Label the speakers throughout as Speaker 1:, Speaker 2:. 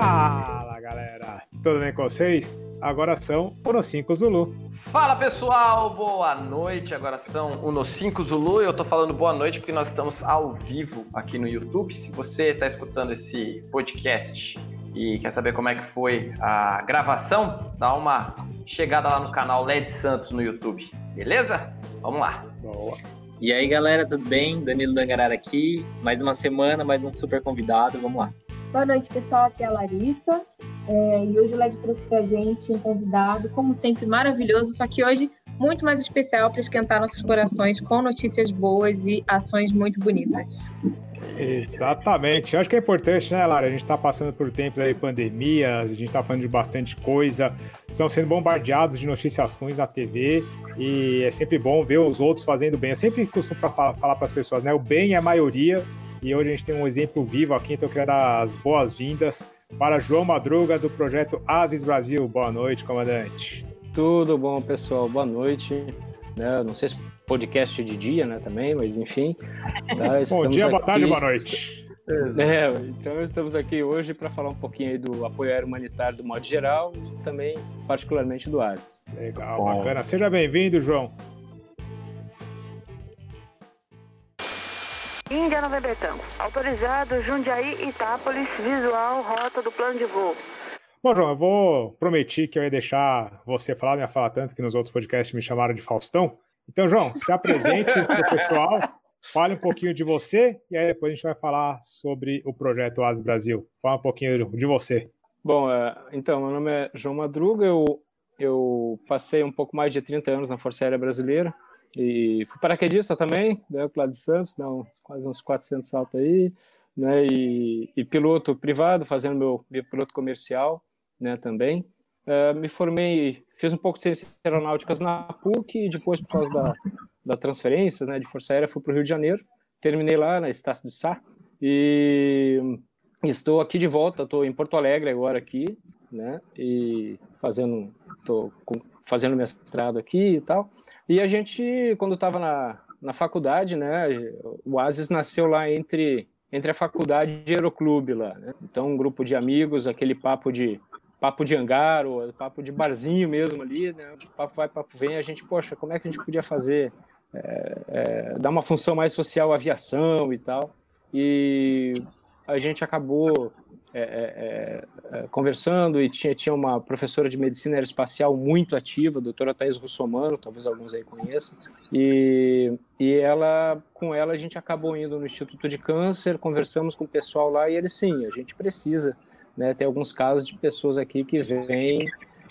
Speaker 1: Fala galera, tudo bem com vocês? Agora são o No 5 Zulu.
Speaker 2: Fala pessoal, boa noite. Agora são o No 5 Zulu. Eu tô falando boa noite porque nós estamos ao vivo aqui no YouTube. Se você está escutando esse podcast e quer saber como é que foi a gravação, dá uma chegada lá no canal LED Santos no YouTube. Beleza? Vamos lá.
Speaker 3: Boa. E aí galera, tudo bem? Danilo Dangarara aqui. Mais uma semana, mais um super convidado. Vamos lá.
Speaker 4: Boa noite, pessoal. Aqui é a Larissa. É, e hoje o LED trouxe pra gente um convidado, como sempre, maravilhoso, só que hoje muito mais especial para esquentar nossos corações com notícias boas e ações muito bonitas.
Speaker 1: Exatamente. Eu acho que é importante, né, Lara? A gente está passando por tempos aí, pandemia, a gente está falando de bastante coisa, estão sendo bombardeados de notícias ruins na TV e é sempre bom ver os outros fazendo bem. Eu sempre costumo falar para as pessoas, né? O bem é a maioria e hoje a gente tem um exemplo vivo aqui, então eu quero dar as boas-vindas para João Madruga, do projeto Asis Brasil. Boa noite, comandante.
Speaker 5: Tudo bom, pessoal? Boa noite. Né? Não sei se podcast de dia, né, também, mas enfim.
Speaker 1: Tá? bom dia, aqui... boa tarde, boa noite.
Speaker 5: É, então estamos aqui hoje para falar um pouquinho aí do apoio aéreo humanitário do modo geral e também particularmente do ASIS.
Speaker 1: Legal, bom. bacana. Seja bem-vindo, João.
Speaker 6: Índia November Tango. Autorizado Jundiaí Itápolis, visual, rota do plano de voo.
Speaker 1: Bom, João, eu vou prometer que eu ia deixar você falar, não ia falar tanto que nos outros podcasts me chamaram de Faustão. Então, João, se apresente para o pessoal, fale um pouquinho de você e aí depois a gente vai falar sobre o projeto Asas Brasil. Fala um pouquinho de você.
Speaker 5: Bom, é, então, meu nome é João Madruga, eu, eu passei um pouco mais de 30 anos na Força Aérea Brasileira, e fui paraquedista também, né, pro lado de Santos, não, quase uns 400 saltos aí, né, e, e, piloto privado, fazendo meu, meu piloto comercial, né, também. Uh, me formei, fiz um pouco de ciências aeronáuticas na PUC e depois, por causa da, da transferência, né, de Força Aérea, fui para o Rio de Janeiro. Terminei lá na Estácio de Sá e estou aqui de volta, estou em Porto Alegre agora aqui, né, e fazendo, estou fazendo mestrado aqui e tal. E a gente, quando estava na, na faculdade, né, o Asis nasceu lá entre, entre a faculdade e o Aeroclube lá, né? Então, um grupo de amigos, aquele papo de papo de hangar, ou papo de barzinho mesmo ali, né? Papo vai, papo vem, a gente, poxa, como é que a gente podia fazer, é, é, dar uma função mais social à aviação e tal. E a gente acabou é, é, é, conversando e tinha, tinha uma professora de medicina aeroespacial muito ativa, a doutora Thais Russomano, talvez alguns aí conheçam, e, e ela, com ela a gente acabou indo no Instituto de Câncer, conversamos com o pessoal lá e eles, sim, a gente precisa, né, tem alguns casos de pessoas aqui que vêm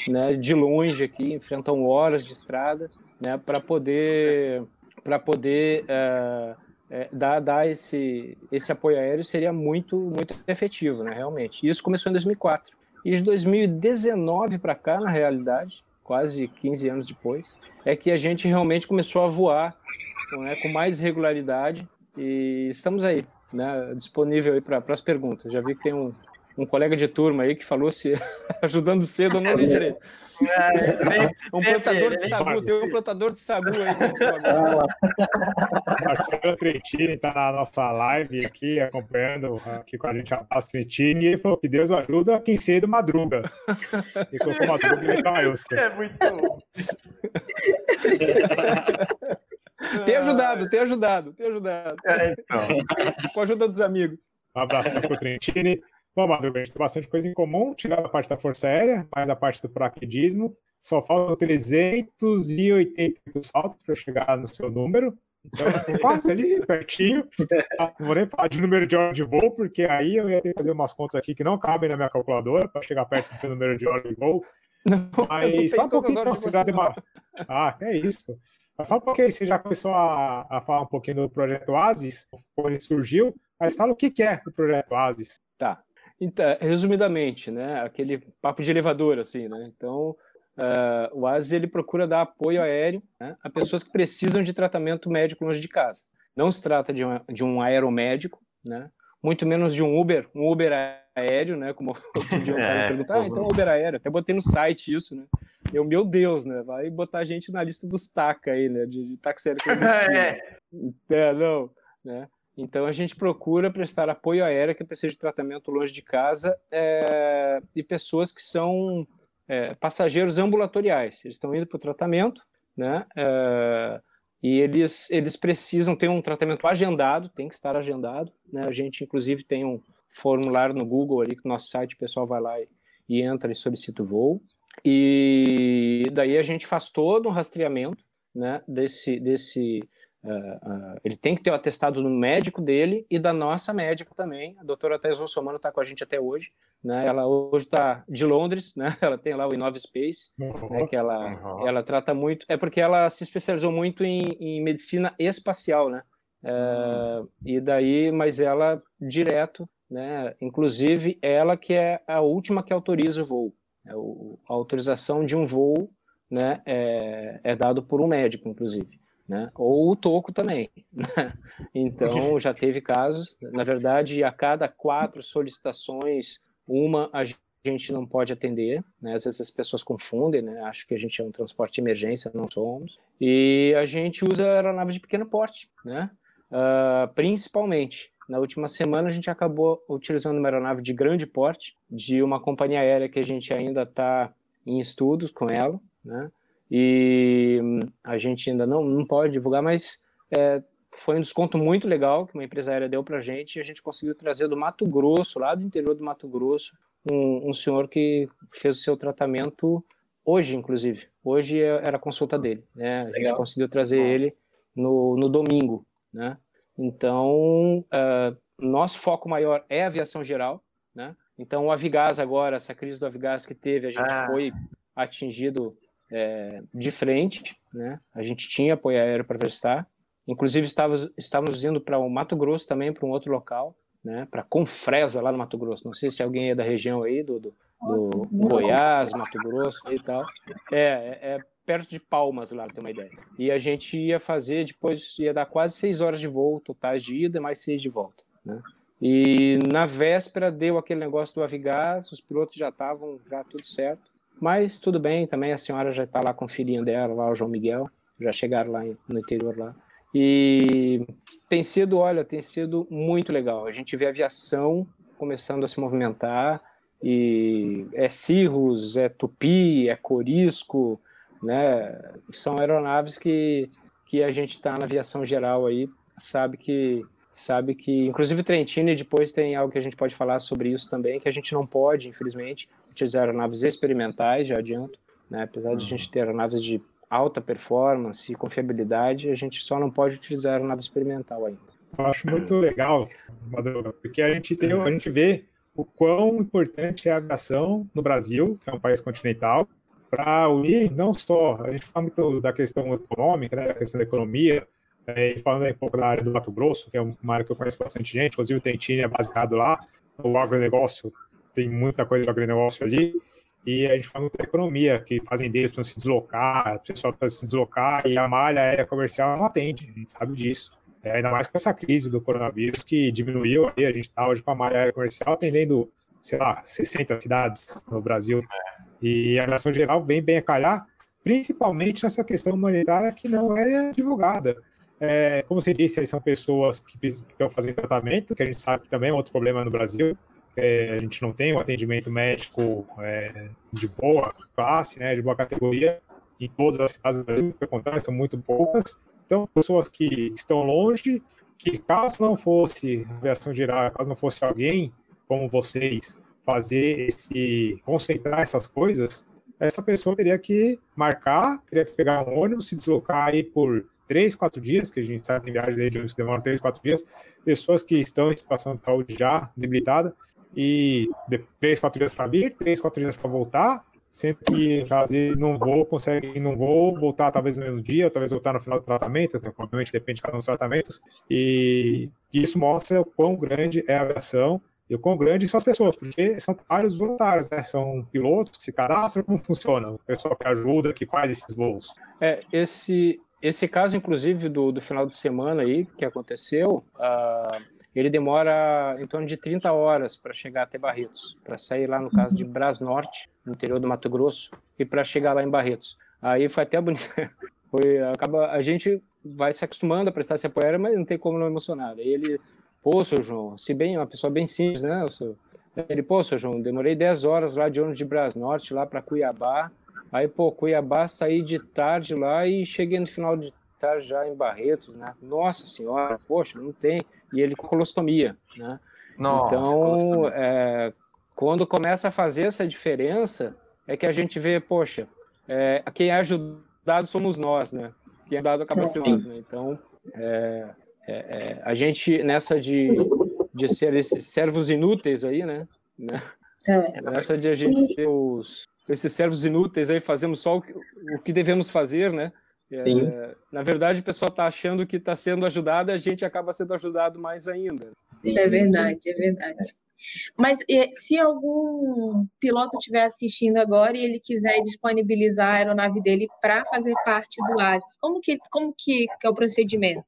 Speaker 5: né, de longe aqui, enfrentam horas de estrada, né, para poder, para poder uh, é, dar, dar esse, esse apoio aéreo seria muito, muito efetivo, né, realmente. Isso começou em 2004. E de 2019 para cá, na realidade, quase 15 anos depois, é que a gente realmente começou a voar né, com mais regularidade e estamos aí, né, disponível aí para as perguntas. Já vi que tem um, um colega de turma aí que falou se ajudando cedo, eu não li direito. É, um plantador de sagu, tem um plantador de sagu aí.
Speaker 1: Marcelo Trentini está na nossa live aqui, acompanhando aqui com a gente a Paz Trentini, e ele falou que Deus ajuda quem cedo madruga. E colocou madruga em maiúsculo. É muito bom.
Speaker 5: tem ajudado, tem ajudado, tem ajudado. É, então. Com a ajuda dos amigos.
Speaker 1: Um abraço para o Trentini. Bom, Madruga, a gente tem bastante coisa em comum, tirando a parte da Força Aérea, mais a parte do paraquedismo. Só faltam 380 saltos para chegar no seu número. Então, quase ali, pertinho. Ah, não vou nem falar de número de hora de voo, porque aí eu ia ter que fazer umas contas aqui que não cabem na minha calculadora para chegar perto do seu número de hora de voo. Não, Mas só um pouquinho então, você já demora. Ah, é isso. Fala um pouquinho, você já começou a, a falar um pouquinho do projeto Asis, como ele surgiu, mas fala o que é o projeto Asis.
Speaker 5: Tá. Então, resumidamente, né, aquele papo de elevador, assim, né? Então, uh, o ASIS ele procura dar apoio aéreo né, a pessoas que precisam de tratamento médico longe de casa. Não se trata de um, de um aeromédico, né? Muito menos de um Uber, um Uber aéreo, né? Como outro dia um cara é, perguntar, ah, então Uber aéreo. Até botei no site isso, né? Eu, meu Deus, né? Vai botar a gente na lista dos TACA aí, né? De, de táxi aéreo que é. é, não, né? Então a gente procura prestar apoio aéreo que precisa de tratamento longe de casa é, e pessoas que são é, passageiros ambulatoriais. Eles estão indo para o tratamento, né? É, e eles, eles precisam ter um tratamento agendado, tem que estar agendado. Né? A gente, inclusive, tem um formulário no Google ali, que no nosso site o pessoal vai lá e, e entra e solicita o voo. E daí a gente faz todo um rastreamento né, desse, desse Uh, uh, ele tem que ter o atestado do médico dele e da nossa médica também. A doutora Thais Russomano está com a gente até hoje. Né? Ela hoje está de Londres, né? ela tem lá o Inova Space, uhum. né? que ela, uhum. ela trata muito. É porque ela se especializou muito em, em medicina espacial, né? Uh, e daí, mas ela direto, né? Inclusive, ela que é a última que autoriza o voo. É o, a autorização de um voo né, é, é dado por um médico, inclusive né? Ou o toco também. Né? Então já teve casos. Na verdade, a cada quatro solicitações, uma a gente não pode atender. Né? Às vezes as pessoas confundem, né? Acho que a gente é um transporte de emergência, não somos. E a gente usa aeronaves de pequeno porte, né? Uh, principalmente. Na última semana a gente acabou utilizando uma aeronave de grande porte de uma companhia aérea que a gente ainda está em estudos com ela, né? E a gente ainda não, não pode divulgar, mas é, foi um desconto muito legal que uma empresa aérea deu para a gente e a gente conseguiu trazer do Mato Grosso, lá do interior do Mato Grosso, um, um senhor que fez o seu tratamento hoje, inclusive. Hoje é, era a consulta dele, né? A legal. gente conseguiu trazer ele no, no domingo, né? Então, uh, nosso foco maior é a aviação geral, né? Então, o Avigás agora, essa crise do Avigás que teve, a gente ah. foi atingido é, de frente, né? A gente tinha apoio aéreo para prestar. Inclusive estávamos, estávamos indo para o Mato Grosso também, para um outro local, né? Para Confresa lá no Mato Grosso. Não sei se alguém é da região aí do, do, Nossa, do Goiás, Mato Grosso e tal. É, é, é, perto de Palmas lá, tem uma ideia. E a gente ia fazer depois ia dar quase seis horas de voo totais de ida e mais seis de volta, né? E na véspera deu aquele negócio do Avigás, os pilotos já estavam já tudo certo. Mas tudo bem, também a senhora já está lá com o filhinho dela, lá o João Miguel, já chegaram lá no interior lá. E tem sido, olha, tem sido muito legal. A gente vê a aviação começando a se movimentar, e é Cirrus, é Tupi, é Corisco, né? São aeronaves que, que a gente está na aviação geral aí, sabe que sabe que, inclusive Trentino, e depois tem algo que a gente pode falar sobre isso também, que a gente não pode, infelizmente, utilizar aeronaves experimentais, já adianto, né? apesar de a gente ter aeronaves de alta performance e confiabilidade, a gente só não pode utilizar aeronave experimental ainda.
Speaker 1: Eu acho muito legal, Madruga, porque a gente, tem, a gente vê o quão importante é a aviação no Brasil, que é um país continental, para unir não só, a gente fala muito da questão econômica, né, da questão da economia, é, falando um pouco da área do Mato Grosso, que é uma área que eu conheço bastante gente, inclusive o Tentini é baseado lá, o agronegócio tem muita coisa de agronegócio ali, e a gente fala muito da economia, que fazendeiros precisam se deslocar, o pessoal precisa se deslocar, e a malha aérea comercial não atende, a gente sabe disso. É, ainda mais com essa crise do coronavírus, que diminuiu aí, a gente está hoje com a malha aérea comercial atendendo, sei lá, 60 cidades no Brasil. E a aviação geral vem bem a calhar, principalmente nessa questão humanitária que não é divulgada. É, como você disse, são pessoas que estão fazendo tratamento, que a gente sabe que também é outro problema no Brasil, é, a gente não tem um atendimento médico é, de boa classe, né, de boa categoria, em todas as cidades do Brasil, pelo contrário, são muito poucas. Então, pessoas que estão longe, que caso não fosse aviação geral, caso não fosse alguém como vocês fazer esse, concentrar essas coisas, essa pessoa teria que marcar, teria que pegar um ônibus, se deslocar aí por três, quatro dias, que a gente sabe que viagens de ônibus demoram três, quatro dias, pessoas que estão em situação de saúde já debilitada, e três, quatro dias para vir, três, quatro dias para voltar, sendo que não vou, consegue não vou voltar talvez no mesmo dia, talvez voltar no final do tratamento, né, obviamente depende de cada um dos tratamentos, e isso mostra o quão grande é a aviação e o quão grande são as pessoas, porque são vários voluntários, né? São pilotos que se cadastram, como funciona? O pessoal que ajuda, que faz esses voos.
Speaker 5: É, esse, esse caso, inclusive, do, do final de semana aí, que aconteceu, uh, ele demora em torno de 30 horas para chegar até Barretos, para sair lá no caso de Bras Norte, no interior do Mato Grosso, e para chegar lá em Barretos. Aí foi até bonito. Foi, acaba, a gente vai se acostumando a prestar esse apoio mas não tem como não emocionar. Aí ele Pô, seu João, se bem, uma pessoa bem simples, né? Seu... Ele, pô, seu João, demorei 10 horas lá de ônibus de Brasnorte lá para Cuiabá. Aí, pô, Cuiabá, saí de tarde lá e cheguei no final de tarde já em Barretos, né? Nossa senhora, poxa, não tem. E ele com colostomia, né? Nossa, então, é, quando começa a fazer essa diferença, é que a gente vê, poxa, é, quem é ajudado somos nós, né? Quem é ajudado acaba sendo nós, né? Então, é, é, é, a gente, nessa de, de ser esses servos inúteis aí, né? né? É. Nessa de a gente ser os, esses servos inúteis aí, fazemos só o que, o que devemos fazer, né?
Speaker 3: Sim.
Speaker 5: É, na verdade, o pessoal está achando que está sendo ajudado, a gente acaba sendo ajudado mais ainda.
Speaker 4: Sim, é verdade, sim. é verdade. Mas se algum piloto estiver assistindo agora e ele quiser disponibilizar a aeronave dele para fazer parte do ASIS, como que, como que, que é o procedimento?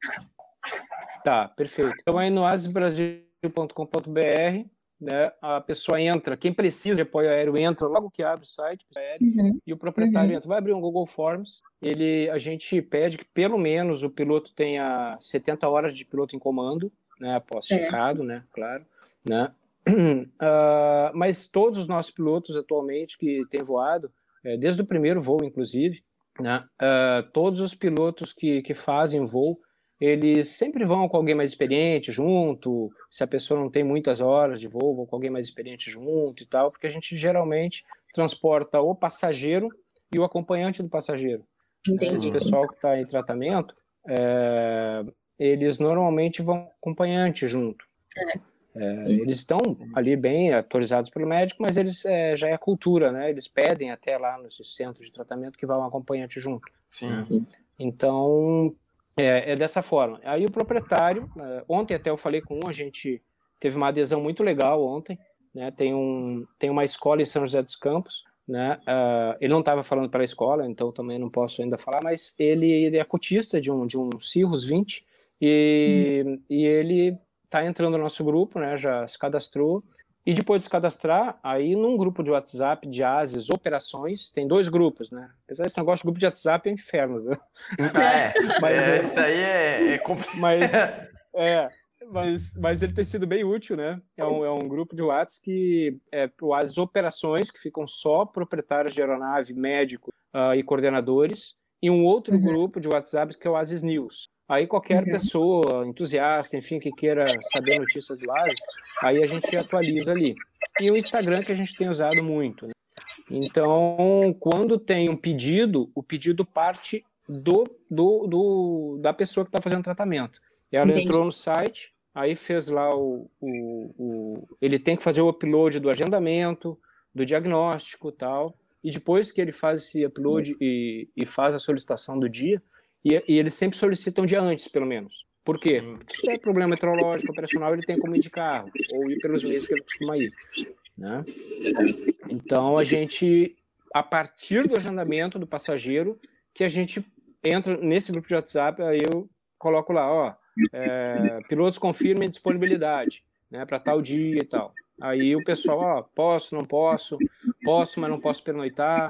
Speaker 5: Tá, perfeito. Então aí no asisbrasil.com.br né, a pessoa entra, quem precisa de apoio aéreo entra logo que abre o site aéreo, uhum. e o proprietário uhum. entra, vai abrir um Google Forms, ele, a gente pede que pelo menos o piloto tenha 70 horas de piloto em comando, né, após checado, né, claro, né, uh, mas todos os nossos pilotos atualmente que têm voado, é, desde o primeiro voo inclusive, né, uh, todos os pilotos que, que fazem voo, eles sempre vão com alguém mais experiente junto, se a pessoa não tem muitas horas de voo, vão com alguém mais experiente junto e tal, porque a gente geralmente transporta o passageiro e o acompanhante do passageiro.
Speaker 4: Entendi.
Speaker 5: O pessoal que está em tratamento, é, eles normalmente vão acompanhante junto. É. É, eles estão ali bem autorizados pelo médico, mas eles é, já é a cultura, né? Eles pedem até lá no centro de tratamento que vá um acompanhante junto.
Speaker 3: Sim. Sim.
Speaker 5: Então, é, é, dessa forma. Aí o proprietário, é, ontem até eu falei com um, a gente teve uma adesão muito legal ontem, né? Tem, um, tem uma escola em São José dos Campos, né? Uh, ele não estava falando para a escola, então também não posso ainda falar, mas ele, ele é cotista de um, de um Cirrus 20 e, hum. e ele está entrando no nosso grupo, né? Já se cadastrou e depois de se cadastrar, aí num grupo de WhatsApp de ASIS Operações, tem dois grupos, né? Apesar desse negócio de grupo de WhatsApp é inferno, né?
Speaker 2: É, mas, é, isso aí é, é
Speaker 5: Mas, é, mas, mas ele tem sido bem útil, né? É um, é um grupo de WhatsApp que é para o ASIS Operações, que ficam só proprietários de aeronave, médico uh, e coordenadores, e um outro uhum. grupo de WhatsApp que é o ASIS News. Aí qualquer uhum. pessoa, entusiasta, enfim, que queira saber notícias do ASIS, aí a gente atualiza ali. E o Instagram que a gente tem usado muito. Né? Então, quando tem um pedido, o pedido parte do, do, do da pessoa que está fazendo tratamento. Ela Entendi. entrou no site, aí fez lá o, o, o, Ele tem que fazer o upload do agendamento, do diagnóstico tal. E depois que ele faz esse upload e, e faz a solicitação do dia, e, e, eles sempre solicitam um dia antes, pelo menos. Por quê? Porque se tem problema meteorológico, operacional, ele tem como ir de carro, ou ir pelos meios que ele costuma ir. Né? Então, a gente, a partir do agendamento do passageiro, que a gente entra nesse grupo de WhatsApp, aí eu coloco lá, ó, é, pilotos confirmem disponibilidade, né, para tal dia e tal. Aí o pessoal, ó, posso, não posso, posso, mas não posso pernoitar,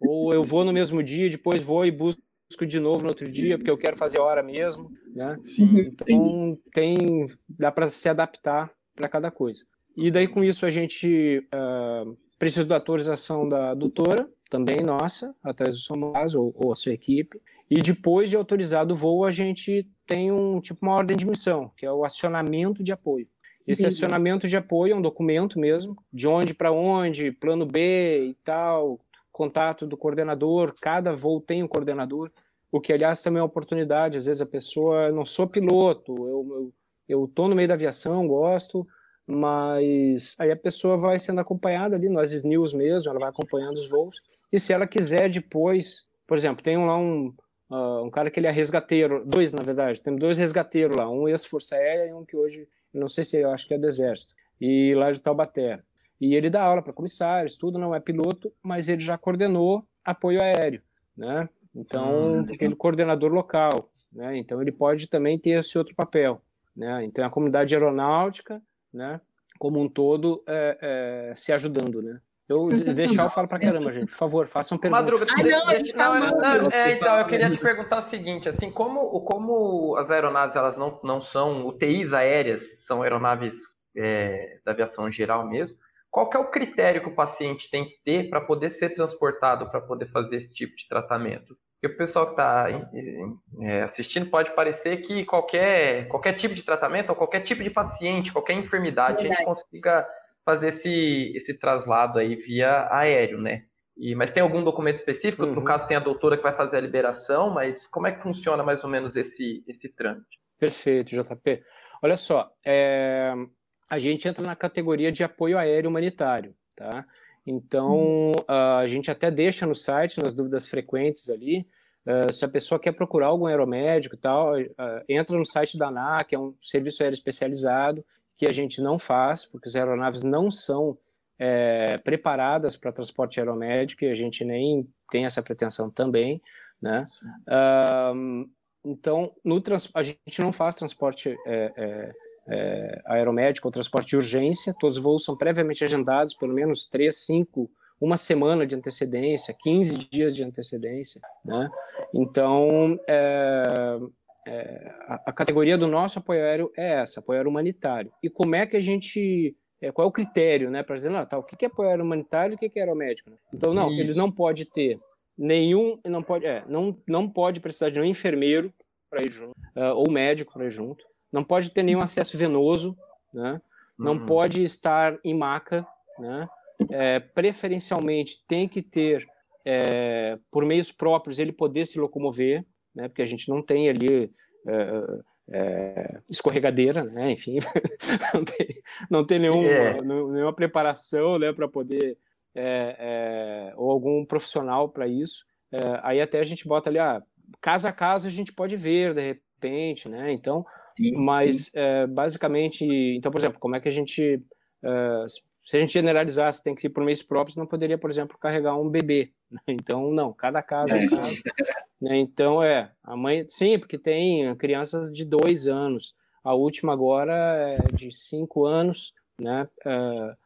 Speaker 5: ou eu vou no mesmo dia, depois vou e busco busco de novo no outro dia, porque eu quero fazer hora mesmo, né? Uhum. Então, tem, dá para se adaptar para cada coisa. E daí, com isso, a gente uh, precisa da autorização da doutora, também nossa, através do Somaz ou, ou a sua equipe. E depois de autorizado o voo, a gente tem um tipo uma ordem de missão, que é o acionamento de apoio. Esse Entendi. acionamento de apoio é um documento mesmo, de onde para onde, plano B e tal, contato do coordenador, cada voo tem um coordenador, o que, aliás, também é uma oportunidade. Às vezes a pessoa, não sou piloto, eu, eu, eu tô no meio da aviação, gosto, mas aí a pessoa vai sendo acompanhada ali Asis News mesmo, ela vai acompanhando os voos, e se ela quiser depois, por exemplo, tem lá um, uh, um cara que ele é resgateiro, dois na verdade, tem dois resgateiros lá, um ex-força aérea e um que hoje, não sei se eu acho que é do exército, e lá de Taubaté. E ele dá aula para comissários, tudo, não é piloto, mas ele já coordenou apoio aéreo, né? Então, hum, aquele coordenador local, né? Então, ele pode também ter esse outro papel, né? Então, a comunidade aeronáutica, né? Como um todo, é, é, se ajudando, né? Eu deixar eu falo pra caramba, gente. Por favor, façam perguntas.
Speaker 2: Madruga,
Speaker 4: Ai, não, a gente tá
Speaker 2: não, é, então, eu queria te perguntar o seguinte, assim, como, como as aeronaves, elas não, não são UTIs aéreas, são aeronaves é, da aviação geral mesmo, qual que é o critério que o paciente tem que ter para poder ser transportado, para poder fazer esse tipo de tratamento? Porque o pessoal que está é, assistindo pode parecer que qualquer, qualquer tipo de tratamento ou qualquer tipo de paciente, qualquer enfermidade, Verdade. a gente consiga fazer esse, esse traslado aí via aéreo, né? E, mas tem algum documento específico? Uhum. No caso, tem a doutora que vai fazer a liberação, mas como é que funciona mais ou menos esse, esse trâmite?
Speaker 5: Perfeito, JP. Olha só, é, a gente entra na categoria de apoio aéreo humanitário, tá? Então, uhum. a gente até deixa no site, nas dúvidas frequentes ali, uh, se a pessoa quer procurar algum aeromédico e tal, uh, entra no site da ANAC, é um serviço aéreo especializado, que a gente não faz, porque as aeronaves não são é, preparadas para transporte aeromédico e a gente nem tem essa pretensão também, né? Um, então, no trans, a gente não faz transporte é, é, é, aeromédico ou transporte de urgência, todos os voos são previamente agendados, pelo menos 3, 5, uma semana de antecedência, 15 dias de antecedência, né? Então, é, é, a, a, categoria do nosso apoio aéreo é essa, apoio aéreo humanitário. E como é que a gente. É, qual é o critério, né, para dizer, não, tá, o que é apoio aéreo humanitário e o que é aeromédico? Né? Então, não, Isso. eles não podem ter nenhum, não pode, é, não, não pode precisar de um enfermeiro para ir junto, uh, ou médico para ir junto, não pode ter nenhum acesso venoso, né, não uhum. pode estar em maca, né, é, preferencialmente tem que ter, é, por meios próprios, ele poder se locomover, né? Porque a gente não tem ali é, é, escorregadeira, né? Enfim, não tem, não tem nenhuma, é. nenhuma preparação, né? Para poder é, é, ou algum profissional para isso. É, aí até a gente bota ali, ah, caso a caso a gente pode ver de repente, né? Então, sim, mas sim. basicamente, então, por exemplo, como é que a gente se a gente generalizasse, tem que ir por meios próprios, não poderia, por exemplo, carregar um bebê. Então, não, cada caso é um caso. Né? Então, é, a mãe, sim, porque tem crianças de dois anos, a última agora é de cinco anos, né? Uh,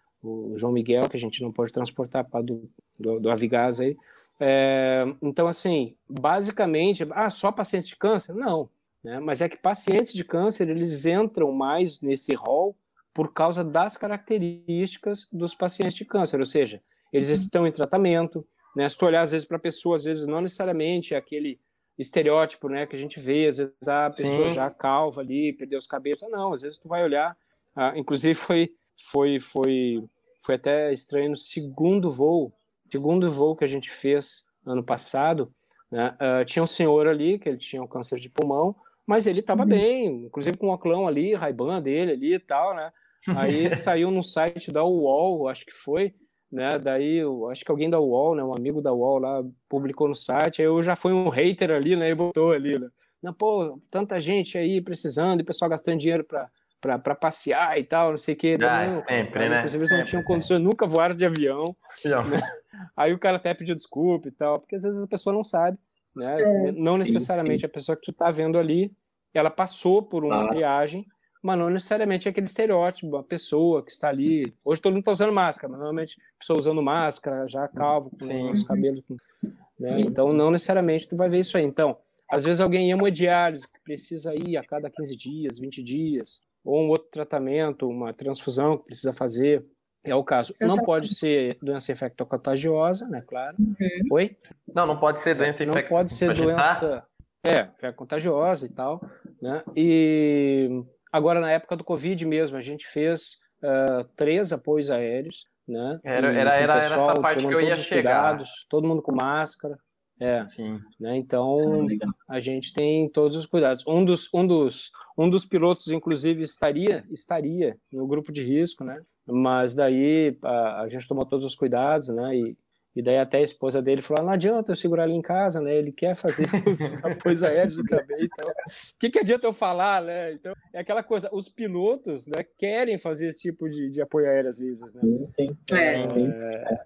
Speaker 5: o João Miguel, que a gente não pode transportar para do, do, do Avigás aí. É, então, assim, basicamente, ah, só pacientes de câncer? Não, né? Mas é que pacientes de câncer, eles entram mais nesse rol por causa das características dos pacientes de câncer, ou seja, eles uhum. estão em tratamento, né? Se tu olhar às vezes para a pessoa, às vezes não necessariamente é aquele estereótipo, né, que a gente vê, às vezes a pessoa Sim. já calva ali, perdeu os cabelos, não, às vezes tu vai olhar, ah, inclusive foi foi foi foi até estranho no segundo voo, segundo voo que a gente fez ano passado, né, uh, tinha um senhor ali que ele tinha um câncer de pulmão, mas ele estava uhum. bem, inclusive com o oclão ali, raibã dele ali e tal, né? Aí saiu no site da UOL, acho que foi, né? Daí, eu, acho que alguém da UOL, né? Um amigo da UOL lá publicou no site. Aí eu já fui um hater ali, né? E botou ali, né? Não, pô, tanta gente aí precisando e pessoal gastando dinheiro para para passear e tal, não sei o que.
Speaker 2: Ah, não, sempre,
Speaker 5: aí,
Speaker 2: né?
Speaker 5: Inclusive, eles
Speaker 2: não
Speaker 5: tinham condições, nunca voaram de avião. Né? Aí o cara até pediu desculpa e tal, porque às vezes a pessoa não sabe, né? É, não necessariamente sim. a pessoa que tu tá vendo ali, ela passou por uma ah. triagem mas não necessariamente é aquele estereótipo, a pessoa que está ali. Hoje todo mundo está usando máscara, mas normalmente a pessoa usando máscara, já calvo, com sim. os cabelos. Né? Sim, então, sim. não necessariamente tu vai ver isso aí. Então, às vezes alguém em hemodiálise, que precisa ir a cada 15 dias, 20 dias, ou um outro tratamento, uma transfusão que precisa fazer, é o caso. Não pode ser doença infectocontagiosa, né? Claro. Uhum. Oi?
Speaker 2: Não, não pode ser doença
Speaker 5: infectocontagiosa. Não pode ser doença. É, contagiosa e tal, né? E Agora, na época do Covid mesmo, a gente fez uh, três apoios aéreos, né?
Speaker 2: Era, era, era, pessoal, era essa parte que eu ia chegar.
Speaker 5: Cuidados, todo mundo com máscara. É, Sim. Né? Então, a gente tem todos os cuidados. Um dos, um dos, um dos pilotos, inclusive, estaria, estaria no grupo de risco, né? Mas daí a, a gente tomou todos os cuidados, né? E, e daí até a esposa dele falou: ah, não adianta eu segurar ele em casa, né? Ele quer fazer os apoios aéreos também. Então, o que, que adianta eu falar, né? Então, é aquela coisa, os pilotos né, querem fazer esse tipo de, de apoio aéreo às vezes, né?
Speaker 3: Sim, sim. É, sim.
Speaker 1: É...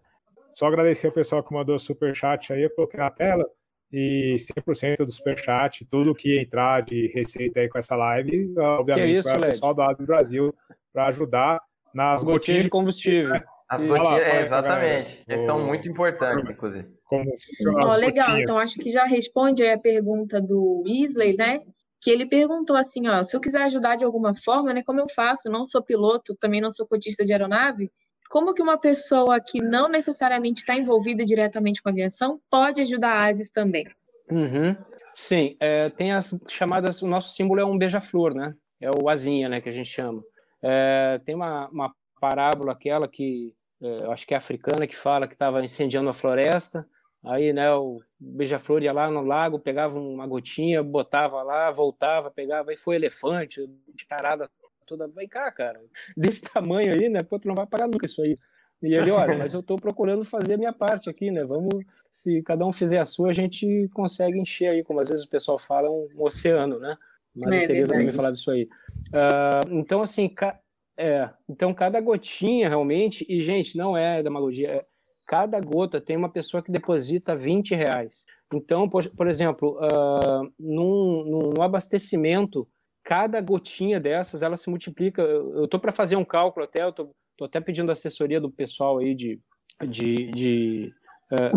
Speaker 1: Só agradecer ao pessoal que mandou super chat aí, eu coloquei na tela. E 100% do superchat, tudo que entrar de receita aí com essa live, obviamente,
Speaker 5: isso,
Speaker 1: vai o pessoal do Adas Brasil para ajudar nas
Speaker 5: gotinhas de combustível.
Speaker 2: As
Speaker 5: E-
Speaker 2: gotinhas, é, exatamente. Eles são muito importantes, inclusive.
Speaker 1: A
Speaker 4: legal,
Speaker 1: rotina.
Speaker 4: então acho que já responde aí a pergunta do Weasley, né? Que ele perguntou assim, ó, se eu quiser ajudar de alguma forma, né? Como eu faço? Não sou piloto, também não sou cotista de aeronave. Como que uma pessoa que não necessariamente está envolvida diretamente com aviação pode ajudar a ASIS também?
Speaker 5: Uhum. Sim, é, tem as chamadas. O nosso símbolo é um beija-flor, né? É o asinha, né? Que a gente chama. É, tem uma, uma parábola aquela que é, eu acho que é africana que fala que estava incendiando a floresta. Aí, né? O beija-flor ia lá no lago, pegava uma gotinha, botava lá, voltava, pegava. Aí foi elefante, charada toda. Vem cá, cara. Desse tamanho aí, né? Pô, tu não vai pagar nunca isso aí. E ele, olha, mas eu estou procurando fazer a minha parte aqui, né? Vamos, se cada um fizer a sua, a gente consegue encher aí, como às vezes o pessoal fala, um, um oceano, né? Maria
Speaker 4: É
Speaker 5: Tereza também falava isso aí. Ah, então, assim, ca- é, então cada gotinha realmente, e gente, não é demagogia, é, cada gota tem uma pessoa que deposita 20 reais. Então, por, por exemplo, ah, num, num- no abastecimento, cada gotinha dessas, ela se multiplica. Eu estou para fazer um cálculo até, eu tô, tô até pedindo assessoria do pessoal aí de, de, de, ah,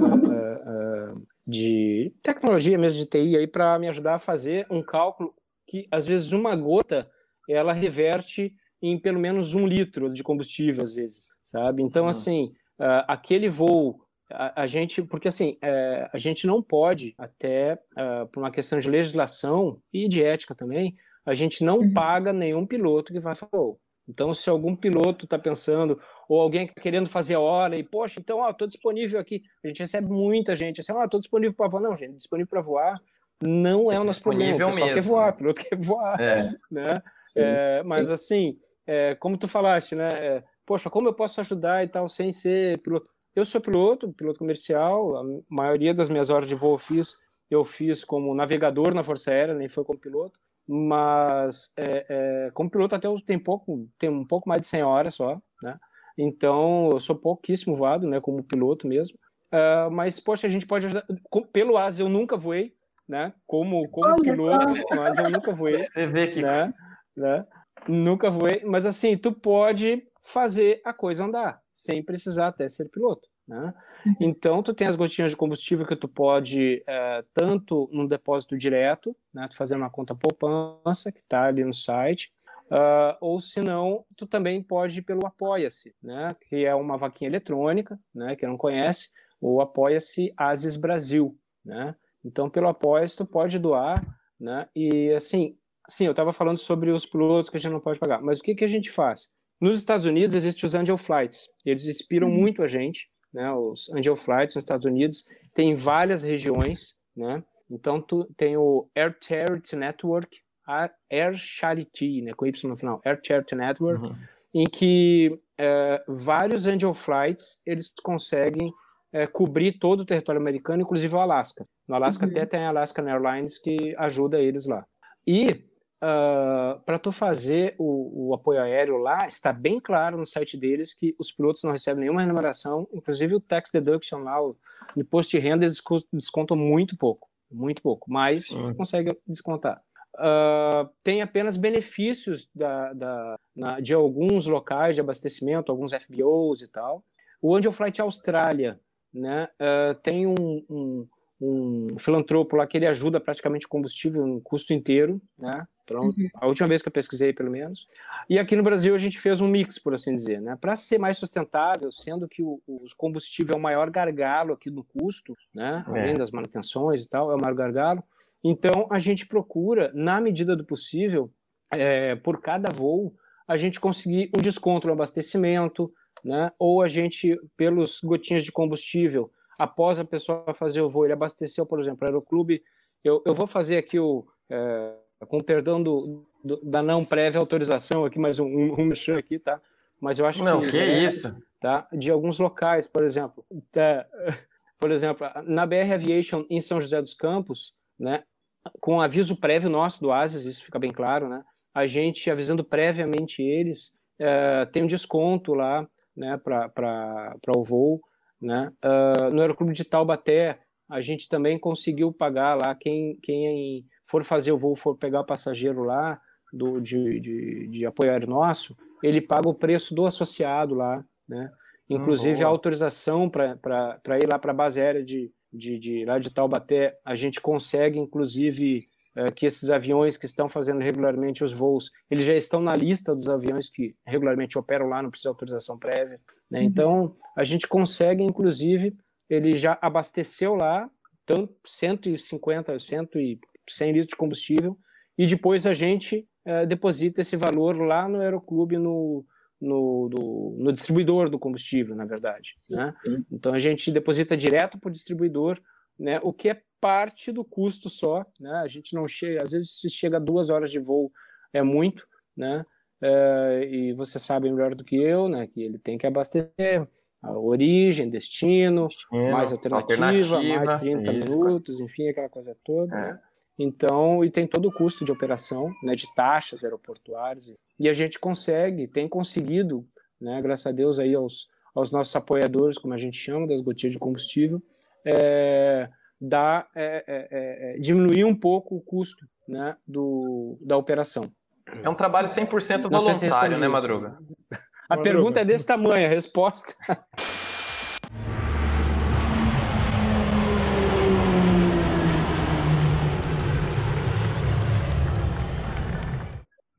Speaker 5: ah, de tecnologia mesmo, de TI aí, para me ajudar a fazer um cálculo que, às vezes, uma gota, ela reverte em pelo menos um litro de combustível, às vezes, sabe? Então,
Speaker 2: Uhum.
Speaker 5: assim, ah, aquele voo a, a gente, porque assim, é, a gente não pode, até ah, por uma questão de legislação e de ética também, a gente não
Speaker 4: Uhum.
Speaker 5: paga nenhum piloto que vai fazer voo. Então, se algum piloto está pensando, ou alguém que tá querendo fazer a hora, e, poxa, então, estou disponível aqui. A gente recebe muita gente assim, estou disponível para voar. Não, gente, disponível para voar não é o nosso problema. O pessoal quer
Speaker 2: mesmo.
Speaker 5: voar, o piloto quer voar,
Speaker 2: É.
Speaker 5: né?
Speaker 4: Sim.
Speaker 5: É, mas assim, é, como tu falaste, né? é, poxa, como eu posso ajudar e tal sem ser piloto? Eu sou piloto, piloto comercial. A maioria das minhas horas de voo eu fiz, eu fiz como navegador na Força Aérea, nem foi como piloto. Mas é, é, como piloto até eu tenho pouco, tenho um pouco mais de 100 horas só, né? Então eu sou pouquíssimo voado, né? Como piloto mesmo. Ah, mas poxa, a gente pode ajudar. Pelo AS eu nunca voei, né? Como como
Speaker 4: Olha
Speaker 5: piloto, mas eu nunca voei
Speaker 2: Você vê que
Speaker 5: né? né? Nunca voei, mas assim, tu pode fazer a coisa andar, sem precisar até ser piloto, né? Então, tu tem as gotinhas de combustível que tu pode, eh, tanto no depósito direto, né? Tu fazendo uma conta poupança, que tá ali no site, ah, ou se não, tu também pode ir pelo Apoia-se, né? Que é uma vaquinha eletrônica, né? Quem não conhece, o Apoia-se Asis Brasil, né? Então, pelo Apoia-se, tu pode doar, né? E, assim, sim, eu estava falando sobre os pilotos que a gente não pode pagar, mas o que, que a gente faz? Nos Estados Unidos, existem os Angel Flights, eles inspiram muito a gente, né? Os Angel Flights nos Estados Unidos, tem várias regiões, né? Então, tu tem o Air Charity Network, Air Charity, né? Com Y no final, Air Charity Network,
Speaker 2: Uhum.
Speaker 5: em que eh, vários Angel Flights eles conseguem eh, cobrir todo o território americano, inclusive o Alasca. No Alasca
Speaker 4: Uhum.
Speaker 5: até tem a Alaskan Airlines que ajuda eles lá. E para tu fazer o, o apoio aéreo lá, está bem claro no site deles que os pilotos não recebem nenhuma remuneração, inclusive o tax deduction lá, o imposto de renda, eles desco- descontam muito pouco, muito pouco, mas
Speaker 2: Uhum.
Speaker 5: consegue descontar. Ah, tem apenas benefícios da, da- na- de alguns locais de abastecimento, alguns FBOs e tal. O Angel Flight Austrália né, ah, tem um, um, um filantropo lá que ele ajuda praticamente o combustível no custo inteiro, né? Pronto. A última vez que eu pesquisei, pelo menos. E aqui no Brasil a gente fez um mix, por assim dizer, né? Para ser mais sustentável, sendo que o, o combustível é o maior gargalo aqui no custo, né?
Speaker 2: É.
Speaker 5: Além das manutenções e tal, é o maior gargalo. Então a gente procura, na medida do possível, é, por cada voo, a gente conseguir um desconto no abastecimento, né? Ou a gente, pelos gotinhas de combustível, após a pessoa fazer o voo, ele abasteceu, por exemplo, aeroclube. Eu, eu vou fazer aqui o. é, com perdão do, do- da não prévia autorização aqui, mais um, um, um aqui, tá? Mas eu acho
Speaker 2: Não,
Speaker 5: que.
Speaker 2: que
Speaker 5: merece,
Speaker 2: isso?
Speaker 5: Tá? De alguns locais, por exemplo. tá? Por exemplo, na BR Aviation em São José dos Campos, né? Com aviso prévio nosso do ASIS, isso fica bem claro, né? A gente avisando previamente eles, eh, tem um desconto lá, né? Para o voo, né? Ah, no Aeroclube de Taubaté, a gente também conseguiu pagar lá quem, quem for fazer o voo, for pegar o passageiro lá do, de, de, de apoio aéreo nosso, ele paga o preço do associado lá, né? inclusive
Speaker 2: Hum,
Speaker 5: a autorização para ir lá para a base aérea de, de, de lá de Taubaté, a gente consegue, inclusive, que esses aviões que estão fazendo regularmente os voos, eles já estão na lista dos aviões que regularmente operam lá, não precisa de autorização prévia. Né?
Speaker 4: Uhum.
Speaker 5: Então, a gente consegue, inclusive, ele já abasteceu lá tanto 150, 100 e 100 litros de combustível, e depois a gente eh, deposita esse valor lá no aeroclube, no, no, no, no distribuidor do combustível, na verdade.
Speaker 3: Sim,
Speaker 5: né?
Speaker 3: sim.
Speaker 5: Então a gente deposita direto para o distribuidor, né? O que é parte do custo só, né? A gente não chega, às vezes se chega a duas horas de voo é muito, né? É, e você sabe melhor do que eu, né? Que ele tem que abastecer a origem, destino,
Speaker 2: Destino,
Speaker 5: mais alternativa, mais 30
Speaker 2: isso.
Speaker 5: minutos, enfim, aquela coisa toda.
Speaker 2: É.
Speaker 5: né? Então, e tem todo o custo de operação, né, de taxas aeroportuárias. E a gente consegue, tem conseguido, né, graças a Deus aí aos, aos nossos apoiadores, como a gente chama, das gotinhas de combustível, é, dar, é, é, é, diminuir um pouco o custo né, do, da operação.
Speaker 2: É um trabalho 100%
Speaker 5: Não sei se
Speaker 2: voluntário,
Speaker 5: respondi
Speaker 2: né. Madruga?
Speaker 5: A
Speaker 1: Madruga.
Speaker 5: pergunta é desse tamanho, a resposta.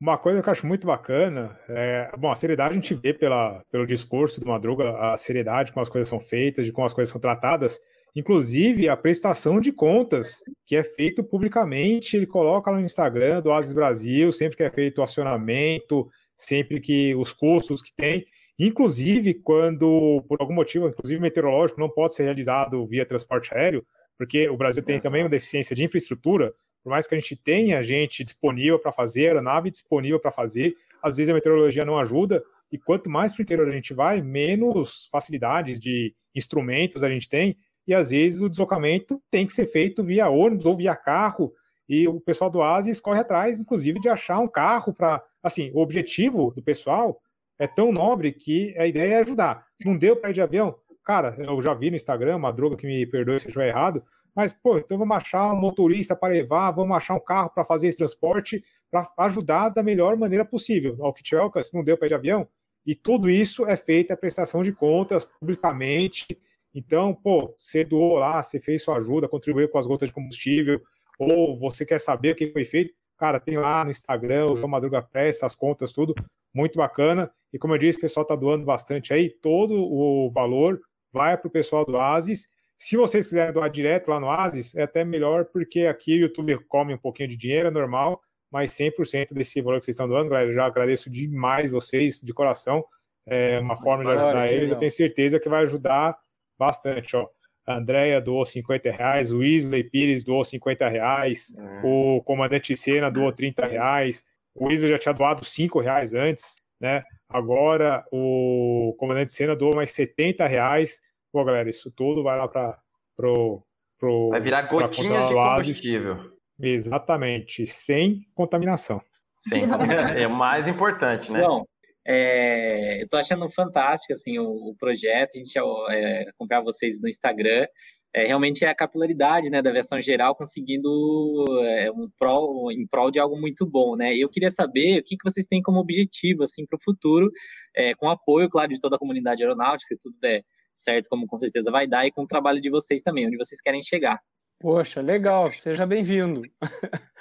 Speaker 1: Uma coisa que eu acho muito bacana é, bom, a seriedade a gente vê pela, pelo discurso do Madruga, a seriedade como as coisas são feitas, de como as coisas são tratadas, inclusive a prestação de contas, que é feito publicamente, ele coloca no Instagram do Asis Brasil, sempre que é feito o acionamento, sempre que os custos que tem, inclusive quando, por algum motivo, inclusive meteorológico, não pode ser realizado via transporte aéreo, porque o Brasil tem também uma deficiência de infraestrutura, por mais que a gente tenha gente disponível para fazer, a nave disponível para fazer, às vezes a meteorologia não ajuda, e quanto mais para o interior a gente vai, menos facilidades de instrumentos a gente tem, e às vezes o deslocamento tem que ser feito via ônibus ou via carro, e o pessoal do Asis corre atrás, inclusive, de achar um carro para. Assim, o objetivo do pessoal é tão nobre que a ideia é ajudar. Não deu para ir de avião? Cara, eu já vi no Instagram, Madruga, que me perdoe se eu estiver errado, mas, pô, então vamos achar um motorista para levar, vamos achar um carro para fazer esse transporte, para ajudar da melhor maneira possível. Ao que tiver não deu para ir de avião? E tudo isso é feito a prestação de contas publicamente. Então, pô, você doou lá, você fez sua ajuda, contribuiu com as gotas de combustível, ou você quer saber o que foi feito, cara, tem lá no Instagram, o João Madruga Presta, as contas, tudo, muito bacana. E como eu disse, o pessoal tá doando bastante aí, todo o valor vai para o pessoal do Asis. Se vocês quiserem doar direto lá no Asis, é até melhor, porque aqui o YouTube come um pouquinho de dinheiro, é normal, mas 100% desse valor que vocês estão doando, galera, eu já agradeço demais vocês, de coração. É uma forma de ajudar eles, eu tenho certeza que vai ajudar bastante, ó. A Andrea doou 50 reais, o Isley Pires doou 50 reais, o comandante Sena doou 30 reais, o Isley já tinha doado 5 reais antes, né? Agora o comandante Sena doou mais 70 reais. Pô, galera, isso tudo vai lá para pro, pro,
Speaker 2: Vai virar gotinhas de combustível.
Speaker 1: Exatamente, sem contaminação.
Speaker 2: Sim, é o mais importante, né?
Speaker 3: Bom, é, eu tô achando fantástico assim o, o projeto. A gente é, acompanhar vocês no Instagram. É, realmente é a capilaridade né, da aviação geral conseguindo é, um prol, em prol de algo muito bom, né? Eu queria saber o que, que vocês têm como objetivo assim para o futuro, é, com apoio, claro, de toda a comunidade aeronáutica, se tudo der certo, como com certeza vai dar, e com o trabalho de vocês também, onde vocês querem chegar.
Speaker 5: Poxa, legal, seja bem-vindo.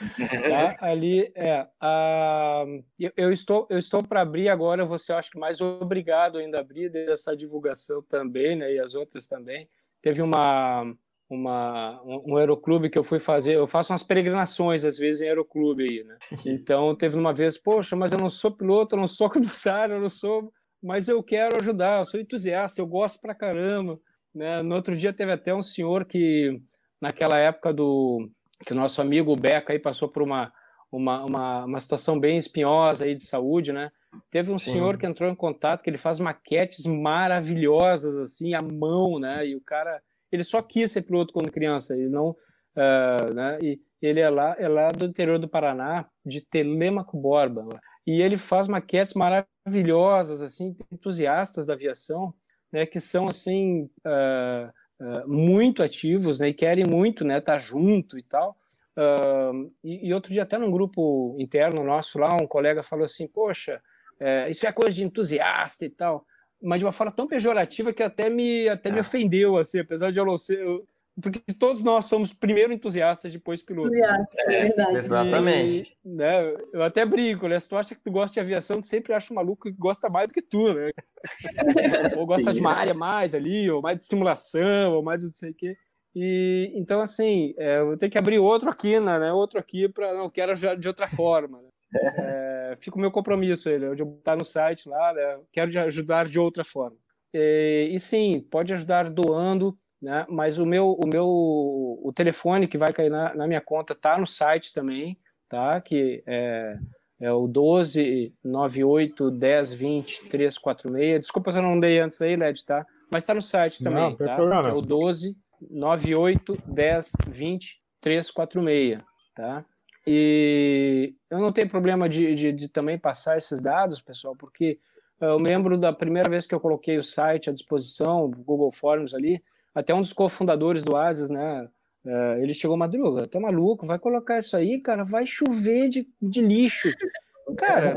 Speaker 5: Tá? Ali, é, a- eu, eu estou, eu estou para abrir agora, você acho que mais obrigado ainda a abrir dessa divulgação também, né, e as outras também. Teve uma, uma, um um aeroclube que eu fui fazer, eu faço umas peregrinações às vezes em aeroclube aí, né? Então teve uma vez, poxa, mas eu não sou piloto, eu não sou comissário, eu não sou, mas eu quero ajudar, eu sou entusiasta, eu gosto pra caramba, né? No outro dia teve até um senhor que naquela época do que o nosso amigo Beca aí passou por uma, uma, uma, uma situação bem espinhosa aí de saúde, né? Teve um
Speaker 2: Sim.
Speaker 5: senhor que entrou em contato que ele faz maquetes maravilhosas assim à mão, né? E o cara, ele só quis ser piloto quando criança, ele não, ah, né? E ele é lá, é lá do interior do Paraná, de Telêmaco Borba, e ele faz maquetes maravilhosas assim, entusiastas da aviação, né? Que são assim ah, ah, muito ativos, né? E querem muito, né? Estar junto e tal. Ah, e, e outro dia até num grupo interno nosso lá, um colega falou assim, poxa, é, isso é coisa de entusiasta e tal. mas de uma forma tão pejorativa que até me, até me ah. ofendeu, assim, apesar de eu não ser. Eu, porque todos nós somos primeiro entusiastas, depois pilotos.
Speaker 4: Né? É, verdade.
Speaker 2: Exatamente.
Speaker 5: E, né, eu até brinco, né? Se tu acha que tu gosta de aviação, tu sempre acha um maluco que gosta mais do que tu, né? ou gosta Sim, de uma área mais ali, ou mais de simulação, ou mais de não sei o quê. E então, assim, é, eu tenho que abrir outro aqui, né? né outro aqui para não quero de outra forma. Né? É, fica o meu compromisso ele, de eu botar no site lá, né? quero ajudar de outra forma. E, e sim, pode ajudar doando, né? Mas o meu, o meu, o telefone que vai cair na, na minha conta tá no site também, tá? Que é, é o 12 98 10 20 346. Desculpa se eu não dei antes aí, Led, tá? Mas tá no site também, não, tá? É o 12 98 10 20 346, tá? E eu não tenho problema de, de, de também passar esses dados, pessoal, porque eu lembro da primeira vez que eu coloquei o site à disposição, o Google Forms ali, até um dos cofundadores do Asis, né? Uh, ele chegou madruga, tá maluco, vai colocar isso aí, cara, vai chover de, de lixo. Cara,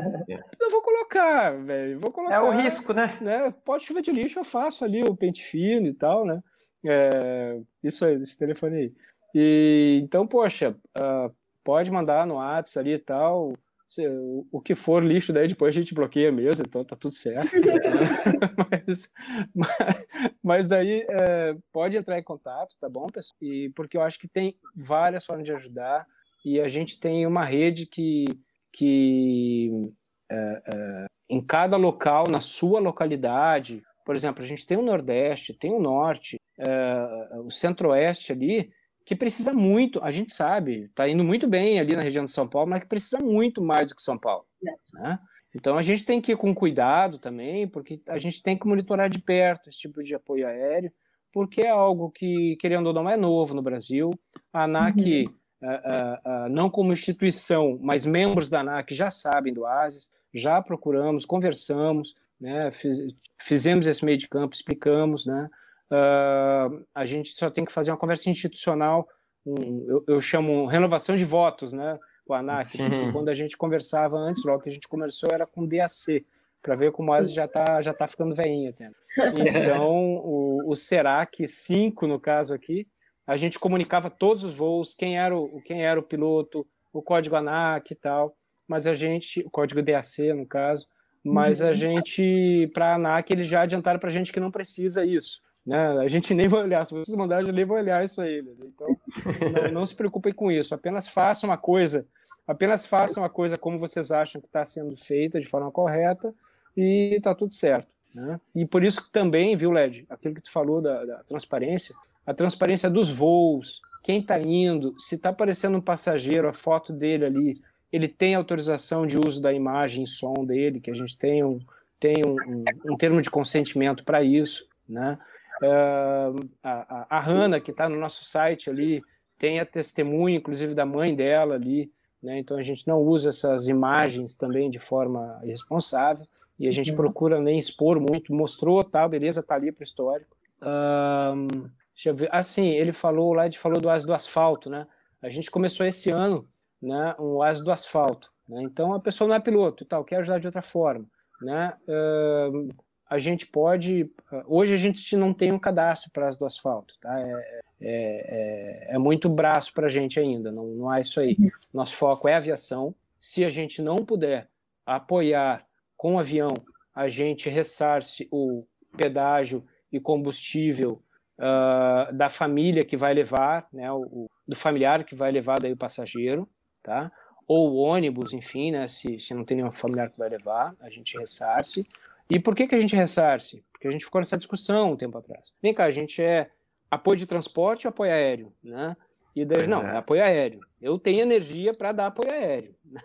Speaker 5: eu vou colocar, velho, vou colocar.
Speaker 2: É o risco, né?
Speaker 5: né? Pode chover de lixo, eu faço ali o pente fino e tal, né? É, isso aí, esse telefone aí. E, então, poxa, uh, pode mandar no WhatsApp ali e tal, o que for lixo, daí depois a gente bloqueia mesmo, então tá tudo certo. mas, mas, mas, daí é, pode entrar em contato, tá bom, pessoal? E, porque eu acho que tem várias formas de ajudar e a gente tem uma rede que, que é, é, em cada local, na sua localidade, por exemplo, a gente tem o Nordeste, tem o Norte, é, o Centro-Oeste ali, que precisa muito, a gente sabe, está indo muito bem ali na região de São Paulo, mas que precisa muito mais do que São Paulo. Né? Então a gente tem que ir com cuidado também, porque a gente tem que monitorar de perto esse tipo de apoio aéreo, porque é algo que, querendo ou não, é novo no Brasil. A ANAC, uhum. uh, uh, uh, não como instituição, mas membros da ANAC já sabem do ASIS, já procuramos, conversamos, né, fiz, fizemos esse meio de campo, explicamos, né, uh, a gente só tem que fazer uma conversa institucional, um, eu, eu, chamo renovação de votos, né? O ANAC, uhum. quando a gente conversava antes, logo que a gente começou, era com DAC, para ver como a ASE já está já tá ficando veinha. Até. Então, o, o SERAC 5, no caso aqui, a gente comunicava todos os voos, quem era o, quem era o piloto, o código ANAC e tal, mas a gente, o código DAC, no caso, mas a uhum. gente, para a ANAC, eles já adiantaram para a gente que não precisa isso. Né? A gente nem vai olhar, se vocês mandarem, eu nem vou olhar isso aí. Né? Então, não, não, se preocupem com isso, apenas façam uma coisa, apenas façam a coisa como vocês acham que está sendo feita de forma correta e está tudo certo. Né? E por isso que também, viu, Led, aquilo que tu falou da, da transparência, a transparência dos voos, quem está indo, se está aparecendo um passageiro, a foto dele ali, ele tem autorização de uso da imagem e som dele, que a gente tem um, tem um, um, um termo de consentimento para isso, né? Uh, a, a, Hanna, que está no nosso site ali, tem a testemunha, inclusive, da mãe dela ali, né? Então a gente não usa essas imagens também de forma irresponsável e a gente uhum. procura nem expor muito. Mostrou, tá, beleza, tá ali para o histórico. Uh, deixa eu ver. Assim, ele falou lá, ele falou do asa do asfalto, né? A gente começou esse ano, né, um asa do asfalto. Né? Então a pessoa não é piloto e tal, quer ajudar de outra forma, né? Uh, a gente pode. Hoje a gente não tem um cadastro para as do asfalto, tá? É, é, é, é muito braço para a gente ainda, não, não há isso aí. Nosso foco é aviação. Se a gente não puder apoiar com o avião, a gente ressarce o pedágio e combustível uh, da família que vai levar, né, o, do familiar que vai levar daí o passageiro, tá? Ou o ônibus, enfim, né, se, se não tem nenhum familiar que vai levar, a gente ressarce. E por que, que a gente ressarce? Porque a gente ficou nessa discussão um tempo atrás. Vem cá, a gente é apoio de transporte ou apoio aéreo? Né? E daí, não, é. é apoio aéreo. Eu tenho energia para dar apoio aéreo. Né?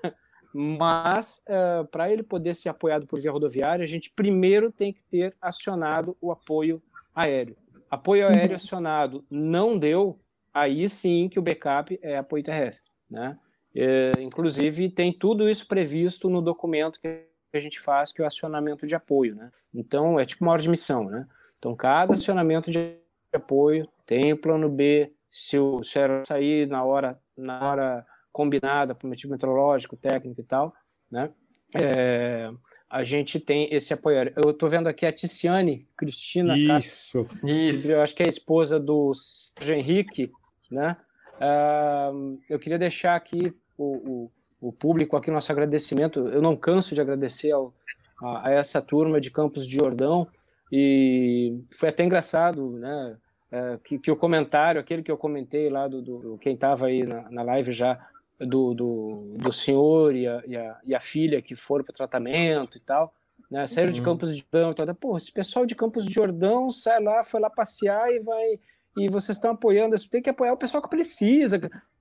Speaker 5: Mas, uh, para ele poder ser apoiado por via rodoviária, a gente primeiro tem que ter acionado o apoio aéreo. Apoio aéreo uhum. acionado não deu, aí sim que o backup é apoio terrestre. Né? É, inclusive, tem tudo isso previsto no documento que que a gente faz, que é o acionamento de apoio, né? Então, é tipo uma hora de missão, né? Então, cada acionamento de apoio tem o plano B, se o cérebro sair na hora, na hora combinada, por motivo meteorológico, técnico e tal, né? É, a gente tem esse apoio. Eu estou vendo aqui a Ticiane Cristina.
Speaker 1: Isso,
Speaker 2: Isso.
Speaker 5: Eu acho que é a esposa do Sérgio Henrique, né? Uh, eu queria deixar aqui o, o, o, público aqui nosso agradecimento. Eu não canso de agradecer ao, a, a, essa turma de Campos de Jordão e foi até engraçado, né? Uh, que, que, o comentário, aquele que eu comentei lá do, do quem estava aí na, na live já do, do, do senhor e a, e, a, e a filha que foram para tratamento e tal, né? Saíram uhum. de Campos de Jordão e tal. Pô, esse pessoal de Campos de Jordão sai lá, foi lá passear e vai. E vocês estão apoiando, tem que apoiar o pessoal que precisa.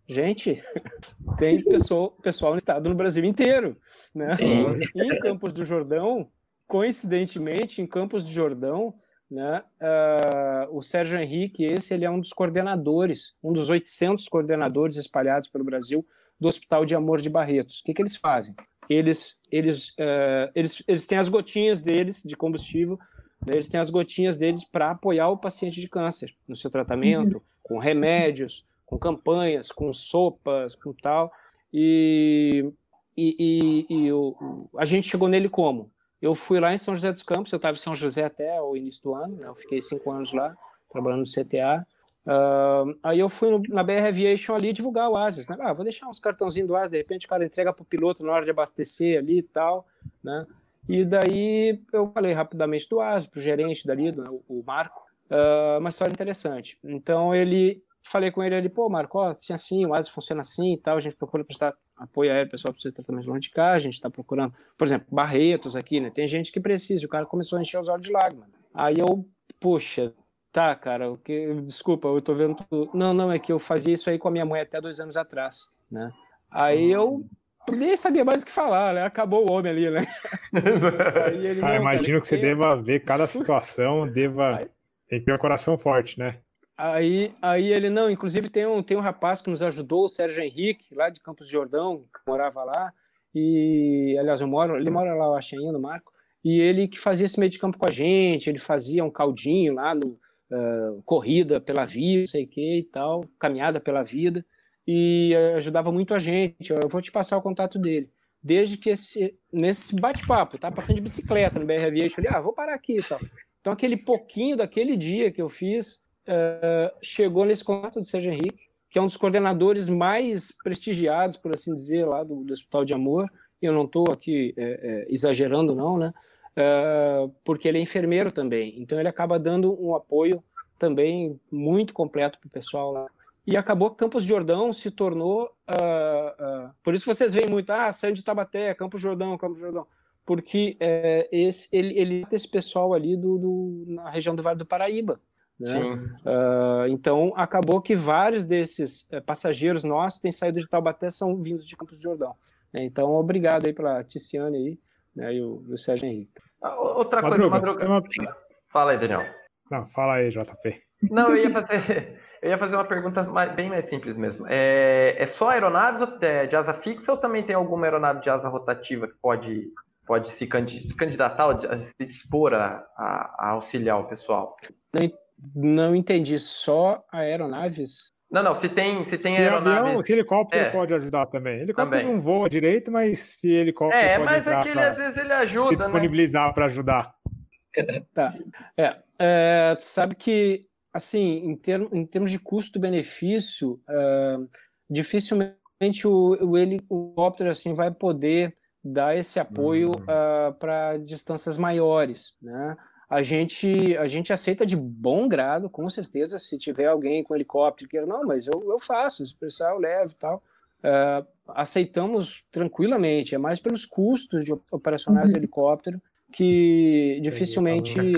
Speaker 5: Gente, tem pessoal, pessoal no estado no Brasil inteiro. Né? Sim. E em Campos do Jordão, coincidentemente, em Campos do Jordão, né, uh, o Sérgio Henrique, esse ele é um dos coordenadores, um dos 800 coordenadores espalhados pelo Brasil do Hospital de Amor de Barretos. O que, que eles fazem? Eles, eles, uh, eles, eles têm as gotinhas deles de combustível, né, eles têm as gotinhas deles para apoiar o paciente de câncer no seu tratamento, uhum. com remédios, com campanhas, com sopas, com tal. E, e, e, e o, a gente chegou nele como? Eu fui lá em São José dos Campos, eu estava em São José até o início do ano, né? eu fiquei cinco anos lá, trabalhando no CTA. Uh, aí eu fui no, na BR Aviation ali divulgar o Asis, né? Ah, vou deixar uns cartãozinhos do Asis, de repente o cara entrega para o piloto na hora de abastecer ali e tal, né? E daí eu falei rapidamente do Asis, para o gerente dali, do, o Marco, uh, uma história interessante. Então ele, falei com ele ali, pô, Marco, ó, assim, assim, o Asis funciona assim e tal, a gente procura prestar apoio aéreo, pessoal precisa de tratamento longe de cá, a gente está procurando, por exemplo, Barretos aqui, né? Tem gente que precisa, o cara começou a encher os olhos de lágrimas. Aí eu, puxa, Tá, cara, o que... desculpa, eu tô vendo tudo. Não, não, é que eu fazia isso aí com a minha mãe até dois anos atrás, né? Aí eu nem sabia mais o que falar, né? Acabou o homem ali, né?
Speaker 1: ele, cara, imagino cara, que você deva ver cada situação, deva. Aí... Tem que ter um coração forte, né?
Speaker 5: Aí, aí ele, não, inclusive tem um, tem um rapaz que nos ajudou, o Sérgio Henrique, lá de Campos de Jordão, que morava lá, e, aliás, eu moro, ele mora lá, eu acho ainda, Marco, e ele que fazia esse meio de campo com a gente, ele fazia um caldinho lá no, uh, corrida pela vida, sei que e tal, caminhada pela vida, e ajudava muito a gente. Eu vou te passar o contato dele. Desde que esse, nesse bate-papo, tá passando de bicicleta no BR Aviation, ali, ah, vou parar aqui e tal. Então, aquele pouquinho daquele dia que eu fiz, uh, chegou nesse contato do Sérgio Henrique, que é um dos coordenadores mais prestigiados, por assim dizer, lá do, do Hospital de Amor. Eu não estou aqui é, é, exagerando, não, né? uh, porque ele é enfermeiro também. Então ele acaba dando um apoio também muito completo para o pessoal lá. E acabou Campos Jordão se tornou. Uh, uh, por isso vocês veem muito, ah, saindo de Tabaté, Campos Jordão, Campos Jordão. Porque esse, ele, ele esse pessoal ali do, do, na região do Vale do Paraíba. Né? Uh, então acabou que vários desses uh, passageiros nossos têm saído de Taubaté são vindos de Campos de Jordão. Então obrigado aí pela Ticiane aí, né, e, o, e o Sérgio Henrique.
Speaker 2: Ah, outra coisa, Madruga. Uma... Fala aí, Daniel.
Speaker 1: Não, fala aí, JP.
Speaker 2: Não, eu ia fazer, eu ia fazer uma pergunta mais, bem mais simples mesmo. É, é só aeronaves de asa fixa ou também tem alguma aeronave de asa rotativa que pode, pode se candidatar, se dispor a, a, a auxiliar o pessoal?
Speaker 5: Não, não entendi. Só aeronaves?
Speaker 2: Não, não, se tem, se tem
Speaker 1: se
Speaker 2: aeronave...
Speaker 1: Avião, se helicóptero é. pode ajudar também. Helicóptero também. não voa direito, mas se helicóptero é, pode
Speaker 2: mas aquele, pra, às vezes ele ajuda,
Speaker 1: se né? disponibilizar né? para ajudar.
Speaker 5: Tá. É, é, sabe que, assim, em, term, em termos de custo-benefício, é, dificilmente o, o, helicóptero assim, vai poder dar esse apoio uhum. uh, para distâncias maiores, né? A gente, a gente aceita de bom grado, com certeza, se tiver alguém com helicóptero que não, mas eu, eu faço, se precisar eu levo e tal. Uh, aceitamos tranquilamente, é mais pelos custos de operacionais uhum. do helicóptero que dificilmente. Né?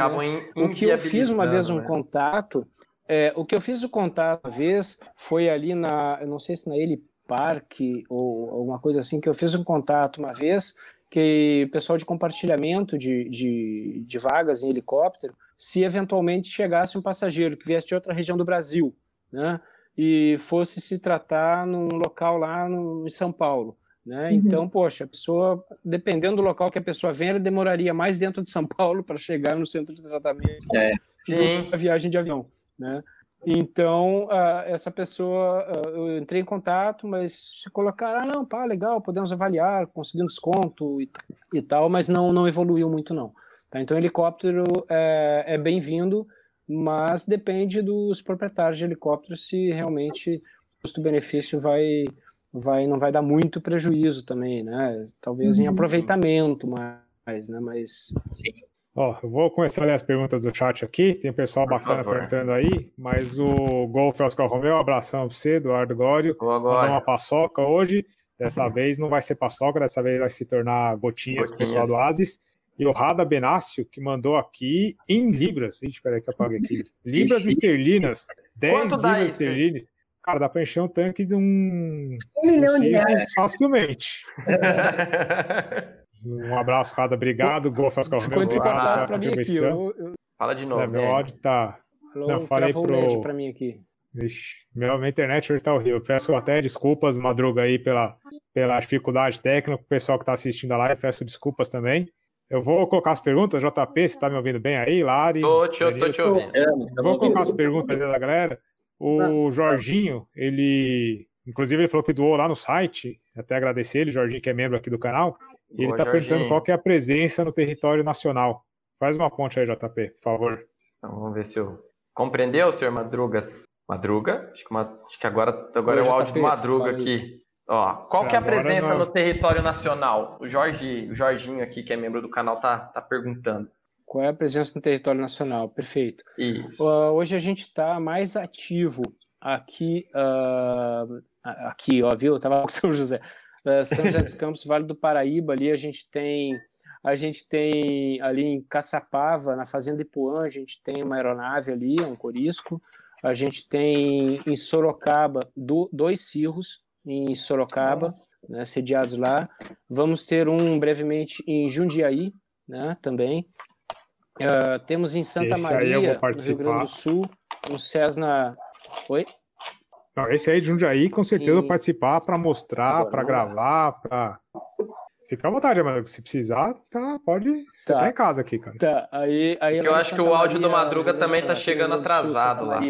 Speaker 5: O que eu fiz uma vez um né? contato, é, o que eu fiz o contato uma vez foi ali na, eu não sei se na Ele Park ou alguma coisa assim, que eu fiz um contato uma vez que o pessoal de compartilhamento de, de, de, vagas em helicóptero, se eventualmente chegasse um passageiro que viesse de outra região do Brasil, né, e fosse se tratar num local lá no, em São Paulo, né, uhum. então, poxa, a pessoa, dependendo do local que a pessoa vem, ela demoraria mais dentro de São Paulo para chegar no centro de tratamento
Speaker 2: é.
Speaker 5: do que a viagem de avião, né, Então, uh, essa pessoa, uh, eu entrei em contato, mas se colocar, ah, não, pá, legal, podemos avaliar, conseguir um desconto e, e tal, mas não, não evoluiu muito, não. Tá? Então, helicóptero é, é bem-vindo, mas depende dos proprietários de helicóptero se realmente o custo-benefício vai, vai, não vai dar muito prejuízo também, né? Talvez uhum. em aproveitamento mais, né? Mas...
Speaker 3: Sim.
Speaker 1: Ó, eu vou começar a ler as perguntas do chat aqui. Tem pessoal Por bacana favor. perguntando aí, mas o Golf Oscar Romeu, abração pra você, Eduardo Gório. Mandou uma paçoca hoje. Dessa uhum. vez não vai ser paçoca, dessa vez vai se tornar gotinhas, gotinhas. pessoal do Asis. E o Rada Benácio, que mandou aqui em libras. Ixi, peraí que eu apague aqui. Libras esterlinas. 10 Quanto libras esterlinas. Cara, dá para encher um tanque de um.
Speaker 4: Um milhão de reais.
Speaker 1: Facilmente. Um abraço, Rada. Obrigado. Oscar
Speaker 5: Ficou entrecortado para mim aqui. Eu, eu...
Speaker 2: Fala de novo. É,
Speaker 1: meu áudio tá.
Speaker 5: Alô, Não, falei pro. Pra mim aqui.
Speaker 1: Ixi, minha, minha internet hoje tá horrível. Peço até desculpas, Madruga, aí, pela, pela dificuldade técnica. O pessoal que tá assistindo a live, peço desculpas também. Eu vou colocar as perguntas, JP, você tá me ouvindo bem aí, Lari?
Speaker 2: Tô, te, tô te ouvindo.
Speaker 1: Eu vou colocar as perguntas da galera. O Jorginho, ele. Inclusive, ele falou que doou lá no site. Até agradecer ele, Jorginho, que é membro aqui do canal. E ele está perguntando qual que é a presença no território nacional. Faz uma ponte aí, JP, por favor.
Speaker 2: Então, vamos ver se eu. Compreendeu, senhor Madruga? Madruga? Acho que, uma... Acho que agora, agora Oi, é o áudio do Madruga aqui. Ó, qual que é a presença no território nacional? O Jorge, o Jorginho aqui, que é membro do canal, tá, tá perguntando.
Speaker 5: Qual é a presença no território nacional? Perfeito.
Speaker 2: Isso.
Speaker 5: Uh, hoje a gente está mais ativo aqui, uh, aqui, ó, viu? Eu tava com São José. Uh, São José dos Campos, Vale do Paraíba, ali a gente tem a gente tem ali em Caçapava, na Fazenda Ipuã, a gente tem uma aeronave ali, um corisco. A gente tem em Sorocaba do, dois cirros em Sorocaba, né, sediados lá. Vamos ter um brevemente em Jundiaí, né, também. Uh, temos em Santa Esse Maria, no Rio Grande do Sul, um Cessna. Oi?
Speaker 1: Não, esse aí de Jundiaí, com certeza, e... participar para mostrar, para gravar, para. Fica à vontade, mano. Se precisar, tá, pode. Você tá, tá em casa aqui, cara.
Speaker 5: Tá, aí. aí
Speaker 2: Eu acho que o áudio do Madruga também tá chegando atrasado lá.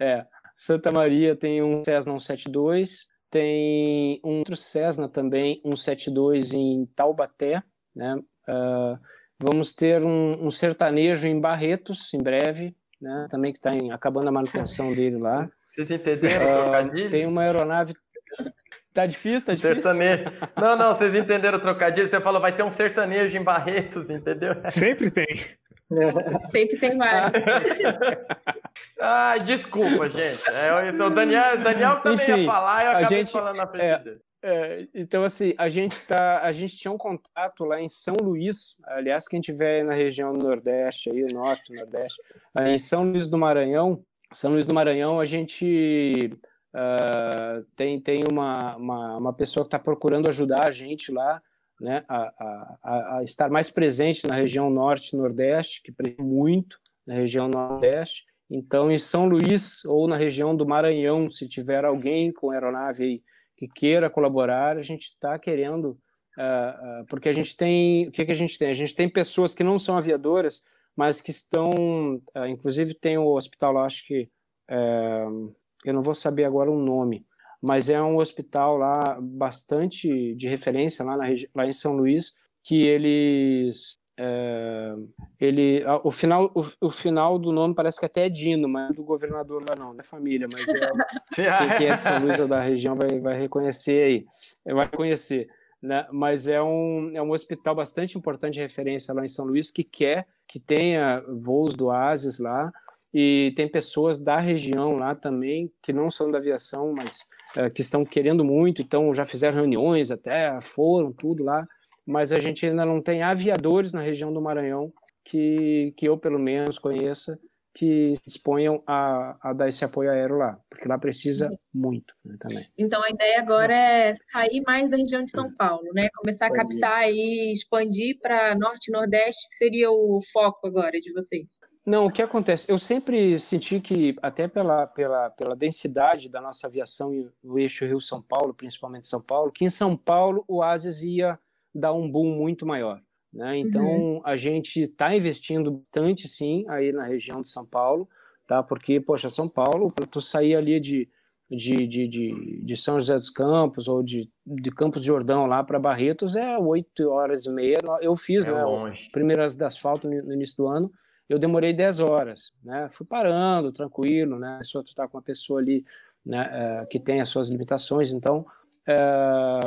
Speaker 5: É. Santa Maria tem um Cessna 172, tem um outro Cessna também, 172 em Taubaté, né? Uh, vamos ter um, um, sertanejo em Barretos, em breve, né? Também que está acabando a manutenção dele lá.
Speaker 2: Vocês entenderam
Speaker 5: uh, Tem uma aeronave. Tá difícil, tá difícil.
Speaker 2: Sertanejo. Não, não, vocês entenderam o trocadilho. Você falou, vai ter um sertanejo em Barretos, entendeu?
Speaker 1: Sempre tem.
Speaker 4: Sempre tem vários.
Speaker 2: Ai, desculpa, gente. É, o Daniel, Daniel também Enfim, ia falar e eu acabei
Speaker 5: gente,
Speaker 2: falando na frente é, dele.
Speaker 5: É, então, assim, a gente, tá, a gente tinha um contato lá em São Luís, aliás, quem tiver na região do Nordeste, aí, Norte, Nordeste, em São Luís do Maranhão, São Luís do Maranhão, a gente uh, tem, tem uma, uma, uma pessoa que está procurando ajudar a gente lá, né, a, a, a, estar mais presente na região Norte e Nordeste, que precisa muito na região Nordeste. Então, em São Luís ou na região do Maranhão, se tiver alguém com aeronave aí que queira colaborar, a gente está querendo, uh, uh, porque a gente tem, o que, que a gente tem? A gente tem pessoas que não são aviadoras, mas que estão, uh, inclusive tem o hospital lá, acho que, eh, eu não vou saber agora o nome, mas é um hospital lá bastante de referência lá, na, lá em São Luís, que eles é, ele o final o, o, final do nome parece que até é Dino mas é do governador lá não, não é família mas é quem, quem, é de São Luís ou da região vai, vai reconhecer aí vai conhecer né? mas é um, é um hospital bastante importante de referência lá em São Luís que quer que tenha voos do Asis lá. E tem pessoas da região lá também que não são da aviação mas é, que estão querendo muito. Então já fizeram reuniões até foram tudo lá. Mas a gente ainda não tem aviadores na região do Maranhão que, que eu, pelo menos, conheça que disponham a, a dar esse apoio aéreo lá, porque lá precisa muito né, também.
Speaker 4: Então a ideia agora é sair mais da região de São Paulo, né? Começar a captar e expandir para norte e nordeste, que seria o foco agora de vocês.
Speaker 5: Não, o que acontece? Eu sempre senti que, até pela, pela, pela densidade da nossa aviação no eixo Rio-São Paulo, principalmente São Paulo, que em São Paulo o Ases ia dar um boom muito maior. Né? Então, uhum. a gente está investindo bastante, sim, aí na região de São Paulo, tá? Porque, poxa, São Paulo, para tu sair ali de, de, de, de, de, São José dos Campos ou de, de Campos de Jordão lá para Barretos é oito horas e meia. Eu fiz,
Speaker 2: É
Speaker 5: né?
Speaker 2: longe.
Speaker 5: Primeiras de asfalto no no início do ano, eu demorei 10 horas, né? Fui parando, tranquilo, né? Só tu tá com uma pessoa ali, né? eh, que tem as suas limitações, então eh,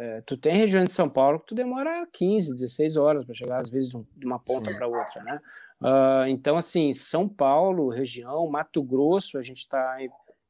Speaker 5: eh, tu tem região de São Paulo que tu demora 15, 16 horas para chegar, às vezes, de um- uma ponta para outra, né? Ah, então, assim, São Paulo, região, Mato Grosso, a gente tá,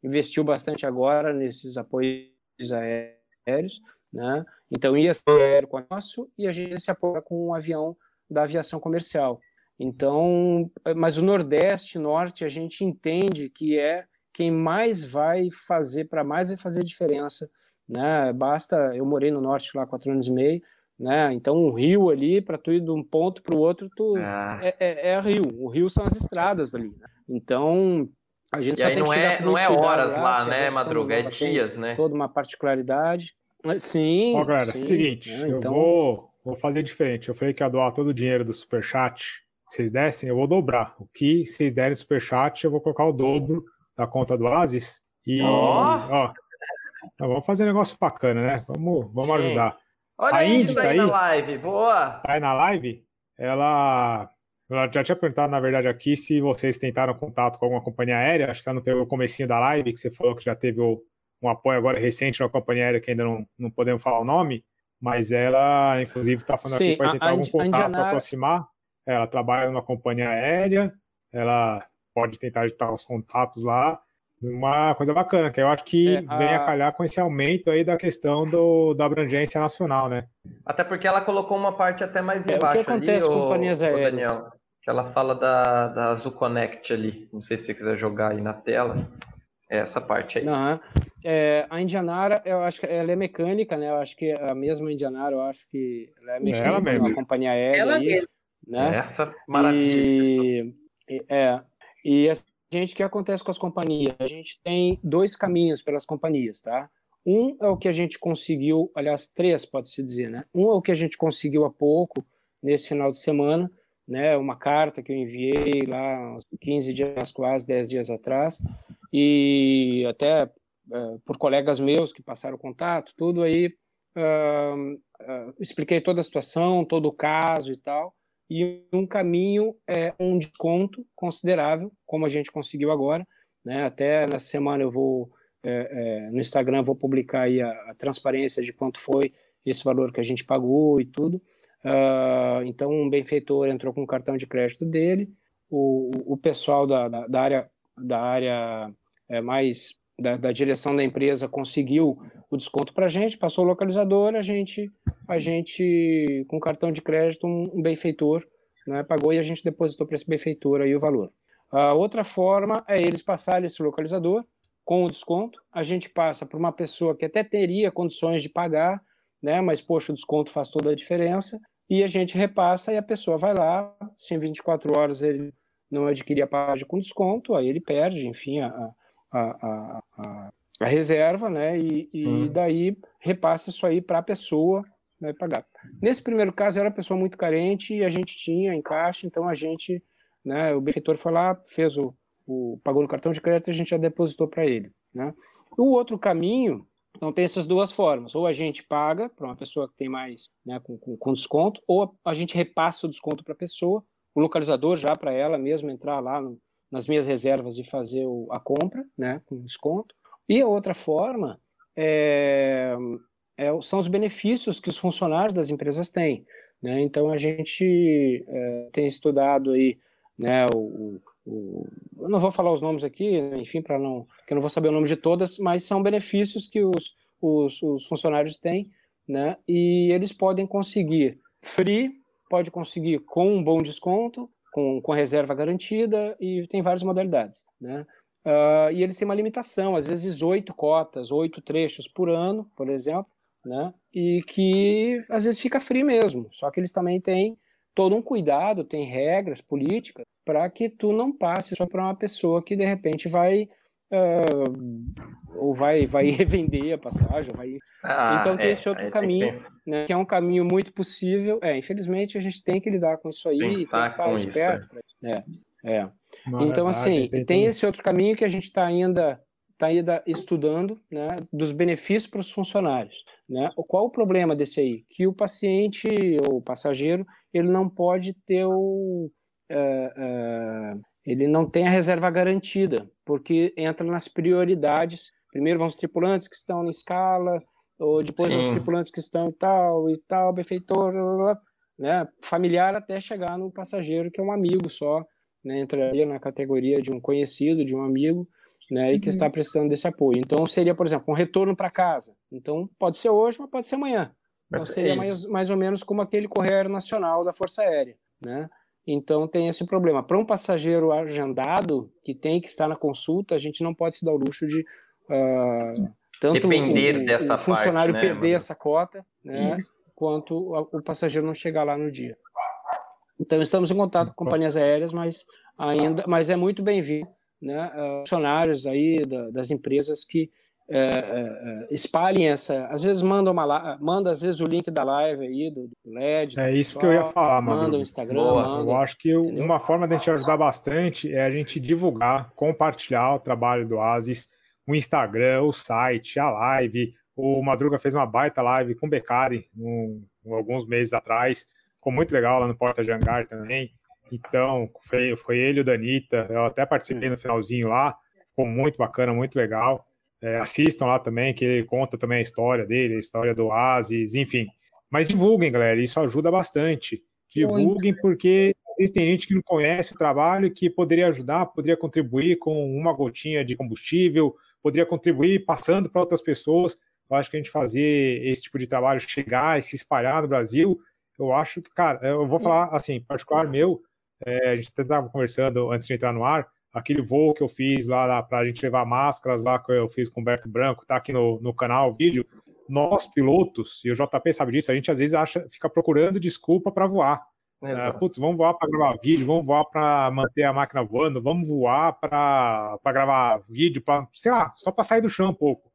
Speaker 5: investiu bastante agora nesses apoios aéreos, né? Então, ia ser aéreo com o nosso e a gente se apoia com um avião da aviação comercial. Então, mas o Nordeste, Norte, a gente entende que é quem mais vai fazer, para mais vai fazer diferença, né? Basta, eu morei no Norte lá quatro anos e meio, né? Então, um rio ali, para tu ir de um ponto para o outro, tu,
Speaker 2: Ah,
Speaker 5: é, é, é rio. O rio são as estradas ali. Né? Então, a gente
Speaker 2: E
Speaker 5: só
Speaker 2: aí
Speaker 5: tem
Speaker 2: não
Speaker 5: que
Speaker 2: é, não é horas lá,
Speaker 5: a
Speaker 2: né, Madruga? É dias, né?
Speaker 5: Toda uma particularidade. Sim.
Speaker 1: Ó, galera,
Speaker 5: sim,
Speaker 1: seguinte,
Speaker 5: né?
Speaker 1: eu
Speaker 5: Então,
Speaker 1: vou, vou fazer diferente. Eu falei que ia doar todo o dinheiro do Superchat que vocês dessem, eu vou dobrar. O que vocês derem no Superchat, eu vou colocar o dobro da conta do Asis. E,
Speaker 2: Ó.
Speaker 1: ó, então vamos fazer um negócio bacana, né? Vamos, vamos
Speaker 2: Sim.
Speaker 1: ajudar.
Speaker 2: Olha
Speaker 1: A
Speaker 2: a Indy
Speaker 1: Indy
Speaker 2: tá
Speaker 1: tá
Speaker 2: aí na live. Boa!
Speaker 1: Tá aí na live, ela, ela já tinha perguntado, na verdade, aqui se vocês tentaram contato com alguma companhia aérea. Acho que ela não pegou o comecinho da live, que você falou que já teve um apoio agora recente na companhia aérea, que ainda não, não podemos falar o nome, mas ela, inclusive, está falando
Speaker 5: Sim,
Speaker 1: aqui que vai
Speaker 5: a-
Speaker 1: tentar
Speaker 5: a
Speaker 1: algum contato para
Speaker 5: Indianara-
Speaker 1: aproximar. Ela trabalha numa companhia aérea, ela pode tentar editar os contatos lá. Uma coisa bacana, que eu acho que
Speaker 5: É, a-
Speaker 1: vem a calhar com esse aumento aí da questão do, da abrangência nacional, né?
Speaker 2: Até porque ela colocou uma parte até mais
Speaker 5: É, o que
Speaker 2: embaixo
Speaker 5: acontece
Speaker 2: ali,
Speaker 5: com companhias aéreas?
Speaker 2: Daniel, que ela fala da, da Azul Connect ali. Não sei se você quiser jogar aí na tela. É essa parte aí.
Speaker 5: Aham. É, a Indianara, eu acho que ela é mecânica, né? Eu acho que a mesma Indianara, eu acho que ela é mecânica,
Speaker 1: Ela mesma.
Speaker 5: uma companhia aérea
Speaker 4: Ela
Speaker 5: aí,
Speaker 4: mesma.
Speaker 5: né?
Speaker 2: Essa maravilha.
Speaker 5: E, é, e a gente, o que acontece com as companhias? A gente tem dois caminhos pelas companhias, tá? Um é o que a gente conseguiu, aliás, três, pode-se dizer, né? Um é o que a gente conseguiu há pouco, nesse final de semana, né? Uma carta que eu enviei lá uns 15 dias, quase 10 dias atrás, e até eh, por colegas meus que passaram contato, tudo aí, ah, ah, expliquei toda a situação, todo o caso e tal, e um caminho é um desconto considerável, como a gente conseguiu agora, né? Até nessa semana eu vou é, é, no Instagram vou publicar aí a, a transparência de quanto foi esse valor que a gente pagou e tudo. Ah, então um benfeitor entrou com o cartão de crédito dele, o, o pessoal da, da, da área da área é, mais da, da direção da empresa conseguiu o desconto para a gente, passou o localizador, a gente a gente, com cartão de crédito, um, um benfeitor, né, pagou e a gente depositou para esse benfeitor aí o valor. A outra forma é eles passarem esse localizador com o desconto, a gente passa para uma pessoa que até teria condições de pagar, né, mas, poxa, o desconto faz toda a diferença, e a gente repassa e a pessoa vai lá, se em 24 horas ele não adquirir a página com desconto, aí ele perde, enfim, a, a, a, a, a reserva, né, e, e daí repassa isso aí para a pessoa né, pagar. Nesse primeiro caso, era uma pessoa muito carente e a gente tinha em caixa, então a gente, né, o benfeitor foi lá, fez o, o pagou no cartão de crédito e a gente já depositou para ele. Né? O outro caminho, então tem essas duas formas, ou a gente paga para uma pessoa que tem mais, né, com, com, com desconto, ou a gente repassa o desconto para a pessoa, o localizador já para ela mesmo entrar lá no, nas minhas reservas e fazer o, a compra, né, com desconto. E a outra forma é, é, são os benefícios que os funcionários das empresas têm. Né? Então a gente é, tem estudado aí, né, o, o, eu não vou falar os nomes aqui, enfim, para não, que eu não vou saber o nome de todas, mas são benefícios que os, os, os funcionários têm, né? E eles podem conseguir free, pode conseguir com um bom desconto, com, com reserva garantida e tem várias modalidades, né? Uh, e eles têm uma limitação, às vezes oito cotas, oito trechos por ano, por exemplo, né? E que às vezes fica free mesmo. Só que eles também têm todo um cuidado, tem regras políticas para que tu não passe só para uma pessoa que de repente vai uh, ou vai vai revender a passagem, vai.
Speaker 2: Ah,
Speaker 5: então tem
Speaker 2: é,
Speaker 5: esse outro
Speaker 2: que
Speaker 5: caminho,
Speaker 2: pensar.
Speaker 5: né? Que é um caminho muito possível. É, infelizmente a gente tem que lidar com isso aí, e tem que
Speaker 2: Pensar
Speaker 5: estar esperto. né? É. então, assim, tem esse outro caminho que a gente está ainda, tá ainda estudando, né, dos benefícios para os funcionários. Né? Qual o problema desse aí? Que o paciente ou o passageiro ele não pode ter o. Uh, uh, ele não tem a reserva garantida, porque entra nas prioridades. Primeiro vão os tripulantes que estão na escala, ou depois Sim. vão os tripulantes que estão tal e tal, benfeitor, blá, blá, blá, né? familiar até chegar no passageiro que é um amigo só, né? entraria na categoria de um conhecido, de um amigo, né? e que uhum. está precisando desse apoio. Então seria, por exemplo, um retorno para casa. Então pode ser hoje, mas pode ser amanhã. Então seria é mais, mais ou menos como aquele correio nacional da Força Aérea, né? Então tem esse problema. Para um passageiro agendado que tem que estar na consulta, a gente não pode se dar o luxo de uh, tanto
Speaker 2: Depender
Speaker 5: o,
Speaker 2: dessa
Speaker 5: o funcionário
Speaker 2: parte,
Speaker 5: né, perder essa cota, né, quanto o passageiro não chegar lá no dia. Então estamos em contato com companhias aéreas, mas ainda, mas é muito bem-vindo, né, uh, funcionários aí da, das empresas que é, é, é, espalhem essa. Às vezes mandam uma manda às vezes o link da live aí do, do LED.
Speaker 1: É isso que eu ia falar, mano.
Speaker 5: Manda o Instagram. Manda,
Speaker 1: eu acho que entendeu? uma forma de a gente ajudar bastante é a gente divulgar, compartilhar o trabalho do Asis, o Instagram, o site, a live. O Madruga fez uma baita live com o Becari um, alguns meses atrás. Ficou muito legal lá no Porta Jangar também. Então, foi, foi ele e o Danita. Eu até participei no finalzinho lá. Ficou muito bacana, muito legal. É, assistam lá também, que ele conta também a história dele, a história do Oasis, enfim. Mas divulguem, galera, isso ajuda bastante. Divulguem, Muito. porque tem gente que não conhece o trabalho que poderia ajudar, poderia contribuir com uma gotinha de combustível, poderia contribuir passando para outras pessoas. Eu acho que a gente fazer esse tipo de trabalho chegar e se espalhar no Brasil, eu acho que, cara, eu vou falar assim, particular meu, é, a gente até estava conversando antes de entrar no ar, aquele voo que eu fiz lá, para a gente levar máscaras lá que eu fiz com o Humberto Branco, tá aqui no, no canal o vídeo. Nós, pilotos, e o JP sabe disso, a gente às vezes acha, fica procurando desculpa para voar. É, putz, vamos voar para gravar vídeo, vamos voar para manter a máquina voando, vamos voar para gravar vídeo, para, sei lá, só para sair do chão um pouco.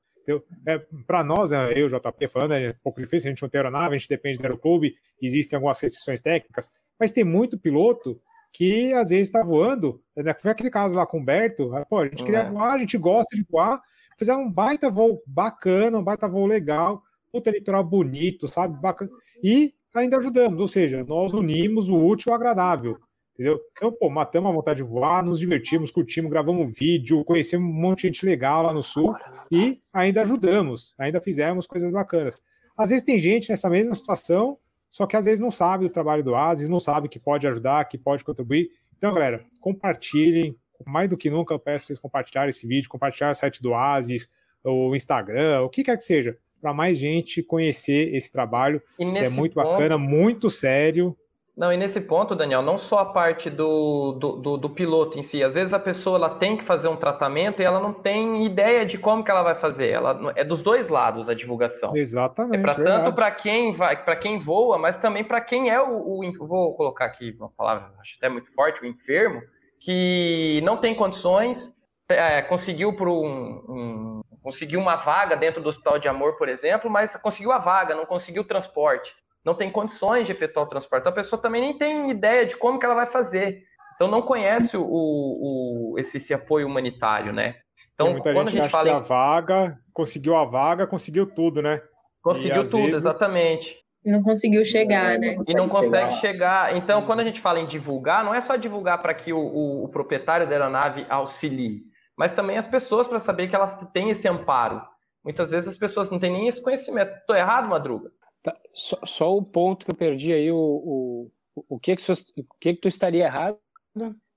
Speaker 1: É, para nós, é, eu, JP, falando, é um pouco difícil, a gente não tem aeronave, a gente depende do aeroclube, existem algumas restrições técnicas, mas tem muito piloto que às vezes está voando. Né? Foi aquele caso lá com o Humberto. Pô, a gente queria é. voar, a gente gosta de voar, fazer um baita voo bacana, um baita voo legal, puta litoral bonito, sabe? Bacana. E ainda ajudamos, ou seja, nós unimos o útil ao agradável. Entendeu? Então, pô, matamos a vontade de voar, nos divertimos, curtimos, gravamos um vídeo, conhecemos um monte de gente legal lá no sul e ainda ajudamos, ainda fizemos coisas bacanas. Às vezes tem gente nessa mesma situação só que às vezes não sabe do trabalho do Asis, não sabe que pode ajudar, que pode contribuir. Então, galera, compartilhem. Mais do que nunca, eu peço vocês compartilharem esse vídeo, compartilhar o site do Asis, o Instagram, o que quer que seja, para mais gente conhecer esse trabalho, que é muito ponto... bacana, muito sério
Speaker 2: não, e nesse ponto, Daniel, não só a parte do, do, do, do, piloto em si. Às vezes a pessoa ela tem que fazer um tratamento e ela não tem ideia de como que ela vai fazer. Ela, é dos dois lados a divulgação.
Speaker 1: Exatamente.
Speaker 2: É para tanto para quem vai, para quem voa, mas também para quem é o, o, Vou colocar aqui uma palavra, acho até muito forte, o enfermo, que não tem condições, é, conseguiu por um, um, conseguiu uma vaga dentro do hospital de amor, por exemplo, mas conseguiu a vaga, não conseguiu o transporte não tem condições de efetuar o transporte. Então a pessoa também nem tem ideia de como que ela vai fazer. Então não conhece o, o esse, esse, apoio humanitário, né? Então
Speaker 1: quando gente a gente fala em... a vaga, conseguiu a vaga, conseguiu tudo, né?
Speaker 2: Conseguiu tudo, vezes... exatamente.
Speaker 4: Não conseguiu chegar, né?
Speaker 2: E não consegue chegar. chegar. Então, quando a gente fala em divulgar, não é só divulgar para que o, o, o, proprietário da aeronave auxilie, mas também as pessoas para saber que elas têm esse amparo. Muitas vezes as pessoas não têm nem esse conhecimento. Estou errado, Madruga?
Speaker 5: Tá, só, só, o ponto que eu perdi aí, o, o, o, que, que, o que, que tu estaria errado?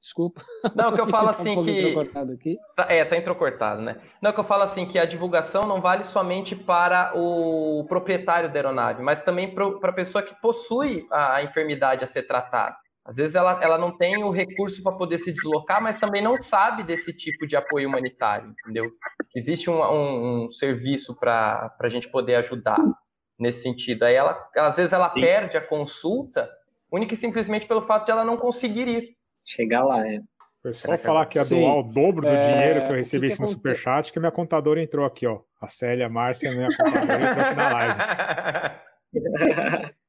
Speaker 5: Desculpa.
Speaker 2: Não, que eu falo tá assim um que. Tá, é, tá entrecortado, né? Não, que eu falo assim que a divulgação não vale somente para o proprietário da aeronave, mas também para a pessoa que possui a enfermidade a ser tratada. Às vezes ela, ela não tem o recurso para poder se deslocar, mas também não sabe desse tipo de apoio humanitário, entendeu? Existe um, um, um serviço para a gente poder ajudar nesse sentido. Aí ela, às vezes ela Sim. perde a consulta, única e simplesmente pelo fato de ela não conseguir ir.
Speaker 3: Chegar lá, é.
Speaker 1: Foi só falar que ia doar o dobro do é... dinheiro que eu recebi no superchat, que minha contadora entrou aqui, ó. A Célia Márcia, minha contadora, entrou aqui na live.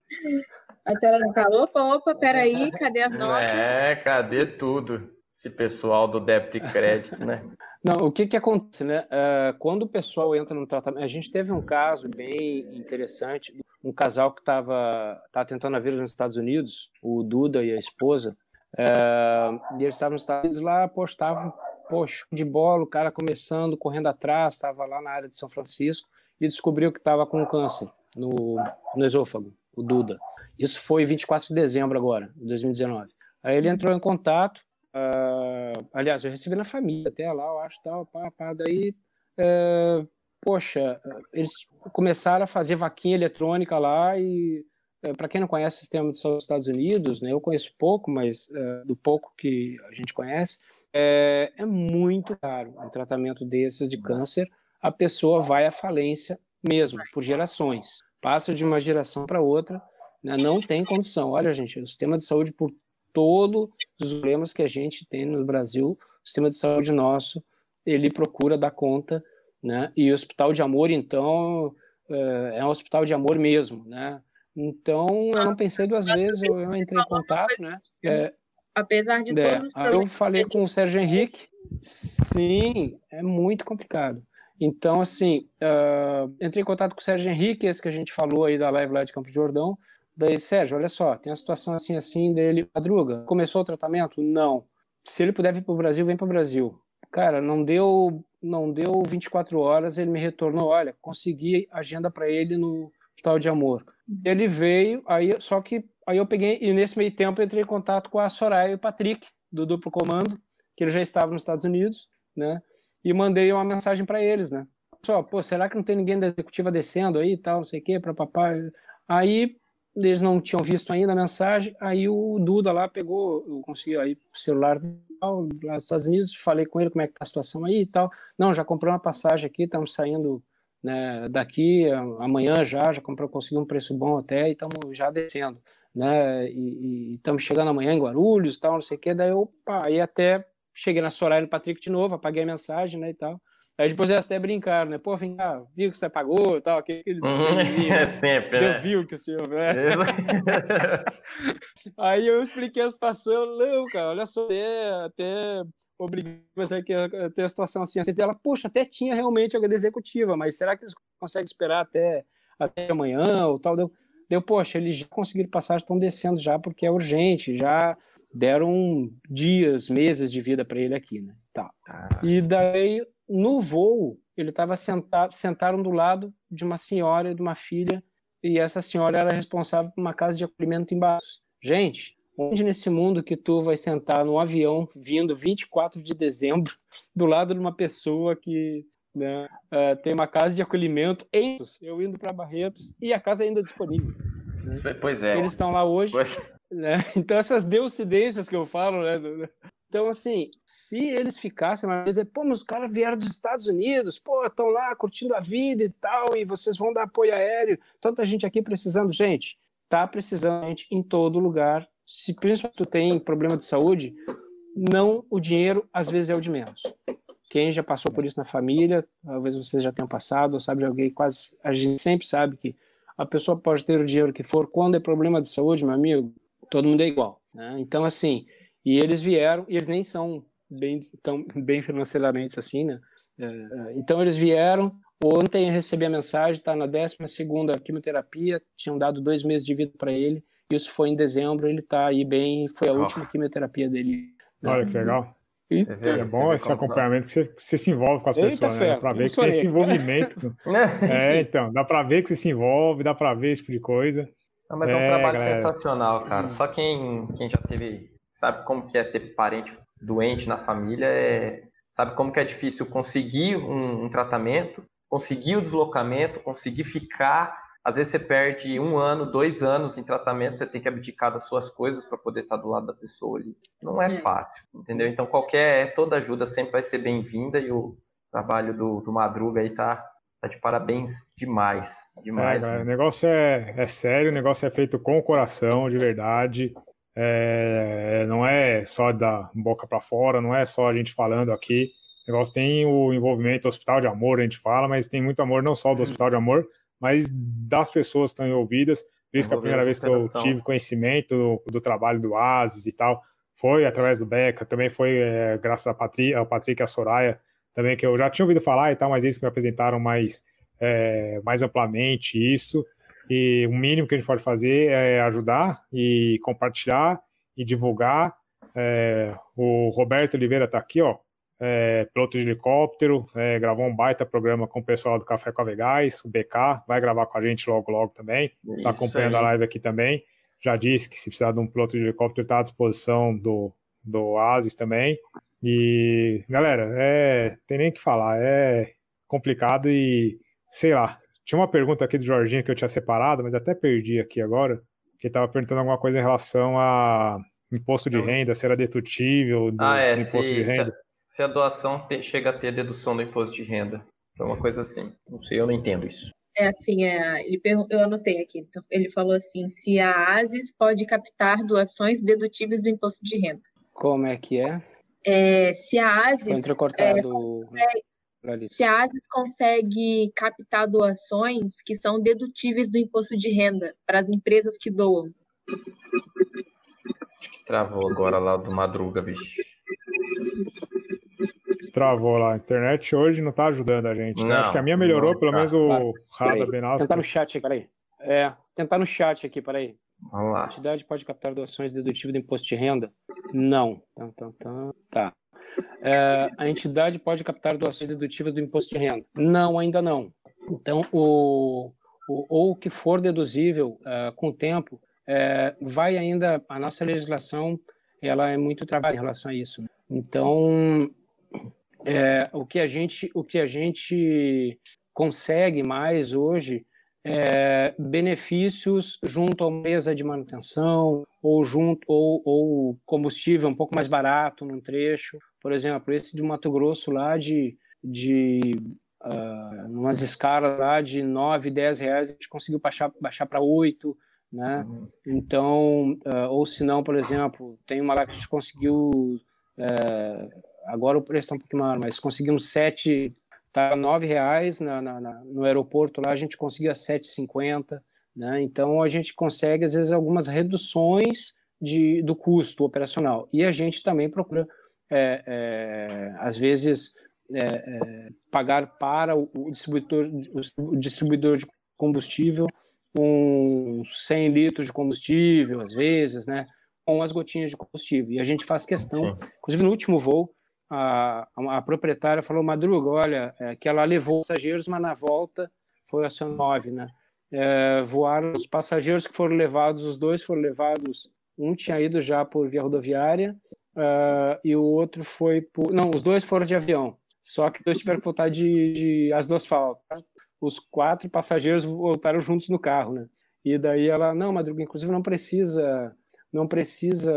Speaker 4: A senhora não falou? Opa, opa, peraí, cadê as notas?
Speaker 2: É, cadê tudo? Esse pessoal do débito e crédito, né?
Speaker 5: Não, o que que acontece, né? Uh, quando o pessoal entra no tratamento, a gente teve um caso bem interessante, um casal que estava tentando a vida nos Estados Unidos, o Duda e a esposa, uh, e eles estavam nos Estados Unidos lá, postavam, poxa, de bola, o cara começando, correndo atrás, estava lá na área de São Francisco, e descobriu que estava com câncer no, no esôfago, o Duda. Isso foi 24 de dezembro agora, de 2019. Aí ele entrou em contato, Uh, aliás, eu recebi na família até lá, eu acho, tal, pá, pá, daí, uh, poxa, eles começaram a fazer vaquinha eletrônica lá e, uh, para quem não conhece o sistema de saúde dos Estados Unidos, né, eu conheço pouco, mas do pouco que a gente conhece, é, é muito caro um tratamento desses de câncer, a pessoa vai à falência mesmo, por gerações, passa de uma geração para outra, né, não tem condição. Olha, gente, o sistema de saúde por todos os problemas que a gente tem no Brasil, o sistema de saúde nosso, ele procura dar conta, né? E o Hospital de Amor, então, é, é um hospital de amor mesmo, né? Então, eu não pensei duas vezes, eu, eu entrei em contato, né? É,
Speaker 4: Apesar de é, todos os
Speaker 5: problemas. Eu falei com o Sérgio Henrique, sim, é muito complicado. Então, assim, uh, entrei em contato com o Sérgio Henrique, esse que a gente falou aí da live lá de Campo de Jordão, Daí, Sérgio, olha só, tem uma situação assim, assim, dele, Madruga, começou o tratamento? Não. Se ele puder vir para o Brasil, vem para o Brasil. Cara, não deu, não deu 24 horas, ele me retornou, olha, consegui agenda para ele no Hospital de Amor. Ele veio, aí, só que aí eu peguei, e nesse meio tempo entrei em contato com a Soraya e o Patrick, do Duplo Comando, que ele já estava nos Estados Unidos, né? E mandei uma mensagem para eles, né? Só, pô, será que não tem ninguém da executiva descendo aí e tal, não sei o quê, para papai? Aí eles não tinham visto ainda a mensagem, aí o Duda lá pegou, eu consegui aí o celular lá nos Estados Unidos, falei com ele como é que tá a situação aí e tal. Não, já comprei uma passagem aqui, estamos saindo né, daqui amanhã já, já comprou, consegui um preço bom até e estamos já descendo, né? E estamos chegando amanhã em Guarulhos tal, não sei o que. Daí eu, pá, aí até cheguei na Soraya no Patrick de novo, apaguei a mensagem, né, e tal. Aí depois eles até brincaram, né? Pô, vem cá, viu que você pagou e tal, aqueles
Speaker 2: uhum, é sempre,
Speaker 5: Deus né? viu que o senhor, né? Aí eu expliquei a situação, não, cara, olha só, até, até obrigado você que ter a situação assim, assim, ela, poxa, até tinha realmente a executiva, mas será que eles conseguem esperar até, até amanhã ou tal? Deu, deu, poxa, eles já conseguiram passar, estão descendo já porque é urgente, já deram dias, meses de vida para ele aqui, né? Tá. E daí no voo, ele estava sentado, sentaram do lado de uma senhora e de uma filha, e essa senhora era responsável por uma casa de acolhimento em Barros. Gente, onde nesse mundo que tu vai sentar num avião vindo 24 de dezembro do lado de uma pessoa que né, uh, tem uma casa de acolhimento em eu indo para Barretos e a casa ainda disponível.
Speaker 2: Né? Pois é.
Speaker 5: Eles estão lá hoje. Pois... Né? Então essas deucidências que eu falo, né, então, assim, se eles ficassem lá, dizer, pô, mas os caras vieram dos Estados Unidos, pô, estão lá curtindo a vida e tal, e vocês vão dar apoio aéreo, tanta gente aqui precisando. Gente, tá precisando gente em todo lugar. Se principalmente tu tem problema de saúde, não o dinheiro às vezes é o de menos. Quem já passou por isso na família, talvez vocês já tenham passado, ou sabe de alguém, quase a gente sempre sabe que a pessoa pode ter o dinheiro que for, quando é problema de saúde, meu amigo, todo mundo é igual. Né? Então, assim, e eles vieram, e eles nem são bem, tão bem financeiramente assim, né? É, é então eles vieram. Ontem eu recebi a mensagem, está na 12 quimioterapia, tinham dado dois meses de vida para ele. Isso foi em dezembro, ele está aí bem. Foi a oh. última quimioterapia dele.
Speaker 1: Né? Olha que legal. Então, é bom esse acompanhamento que você, que você, se envolve com as Eita pessoas, né? Dá pra ver que tem esse envolvimento. é, então, dá pra ver que você se envolve, dá pra ver esse tipo de coisa.
Speaker 2: Não, mas é, um é, trabalho galera. sensacional, cara. Só quem, quem já teve sabe como que é ter parente doente na família, é, sabe como que é difícil conseguir um, um tratamento, conseguir o deslocamento, conseguir ficar. Às vezes você perde um ano, dois anos em tratamento, você tem que abdicar das suas coisas para poder estar do lado da pessoa ali. Não é fácil, entendeu? Então qualquer, toda ajuda sempre vai ser bem-vinda e o trabalho do, do Madruga aí tá, tá de parabéns demais, demais.
Speaker 1: É, o negócio é, é sério, o negócio é feito com o coração, de verdade. É, não é só da boca para fora, não é só a gente falando aqui. O negócio tem o envolvimento do Hospital de Amor, a gente fala, mas tem muito amor não só do Hospital de Amor, mas das pessoas que estão envolvidas. Por isso que a primeira vez que eu tive conhecimento do, do trabalho do Asis e tal, foi através do Beca, também foi é, graças a Patri, ao Patrick e a Soraya, também que eu já tinha ouvido falar e tal, mas eles que me apresentaram mais, é, mais amplamente isso. E o mínimo que a gente pode fazer é ajudar e compartilhar e divulgar. É, o Roberto Oliveira está aqui, ó, é, piloto de helicóptero, é, gravou um baita programa com o pessoal do Café com a o BK, vai gravar com a gente logo, logo também. Está acompanhando aí. a live aqui também. Já disse que se precisar de um piloto de helicóptero, está à disposição do, do Oasis também. E, galera, é, tem nem que falar, é complicado e, sei lá, tinha uma pergunta aqui do Jorginho que eu tinha separado, mas até perdi aqui agora, que estava perguntando alguma coisa em relação a imposto de renda, se era dedutível do,
Speaker 2: ah, é,
Speaker 1: do imposto
Speaker 2: se,
Speaker 1: de renda.
Speaker 2: Se, se a doação te, chega a ter dedução do imposto de renda. Foi uma coisa assim. Não sei, eu não entendo isso.
Speaker 4: É assim, é, ele eu anotei aqui. Então, ele falou assim: se a ASIS pode captar doações dedutíveis do imposto de renda.
Speaker 5: Como é que é?
Speaker 4: É, se a ASIS. Foi
Speaker 5: entrecortado. É, consegue,
Speaker 4: se a ASIS consegue captar doações que são dedutíveis do imposto de renda para as empresas que doam.
Speaker 2: Travou agora lá do Madruga, bicho.
Speaker 1: Travou lá. A internet hoje não tá ajudando a gente. Né? Acho que a minha melhorou, não, pelo tá. menos o Rada Benasco.
Speaker 5: Tentar no chat aqui, peraí. É, tentar no chat aqui, peraí.
Speaker 2: Vamos lá.
Speaker 5: A entidade pode captar doações dedutíveis do imposto de renda? Não. Tá, tá, tá. tá. É, a entidade pode captar doações dedutivas do imposto de renda? Não, ainda não. Então, o, o ou o que for deduzível uh, com o tempo, é, vai ainda a nossa legislação ela é muito trabalho em relação a isso. Né? Então, é, o que a gente o que a gente consegue mais hoje é benefícios junto à mesa de manutenção ou junto ou, ou combustível um pouco mais barato num trecho, por exemplo, esse de Mato Grosso lá de de uh, umas escalas lá de 9, 10 reais, a gente conseguiu baixar, baixar para 8, né? Uhum. Então, uh, ou se não, por exemplo, tem uma lá que a gente conseguiu, uh, agora o preço está um pouquinho maior, mas conseguimos sete, tá nove reais na, na, na, no aeroporto lá, a gente conseguiu a 7,50, né? Então a gente consegue às vezes algumas reduções de, do custo operacional e a gente também procura é, é, às vezes é, é pagar para o distribuidor, o distribuidor de combustível uns 100 litros de combustível, às vezes, né? Com as gotinhas de combustível. E a gente faz questão, Sim. inclusive no último voo, a, a, proprietária falou, Madruga, olha, é, que ela levou passageiros, mas na volta foi a sua 9, né? É, voaram os passageiros que foram levados, os dois foram levados, um tinha ido já por via rodoviária uh, e o outro foi por... Não, os dois foram de avião, só que dois tiveram que voltar de, de as duas faltas os quatro passageiros voltaram juntos no carro, né? E daí ela, não, Madruga, inclusive não precisa, não precisa,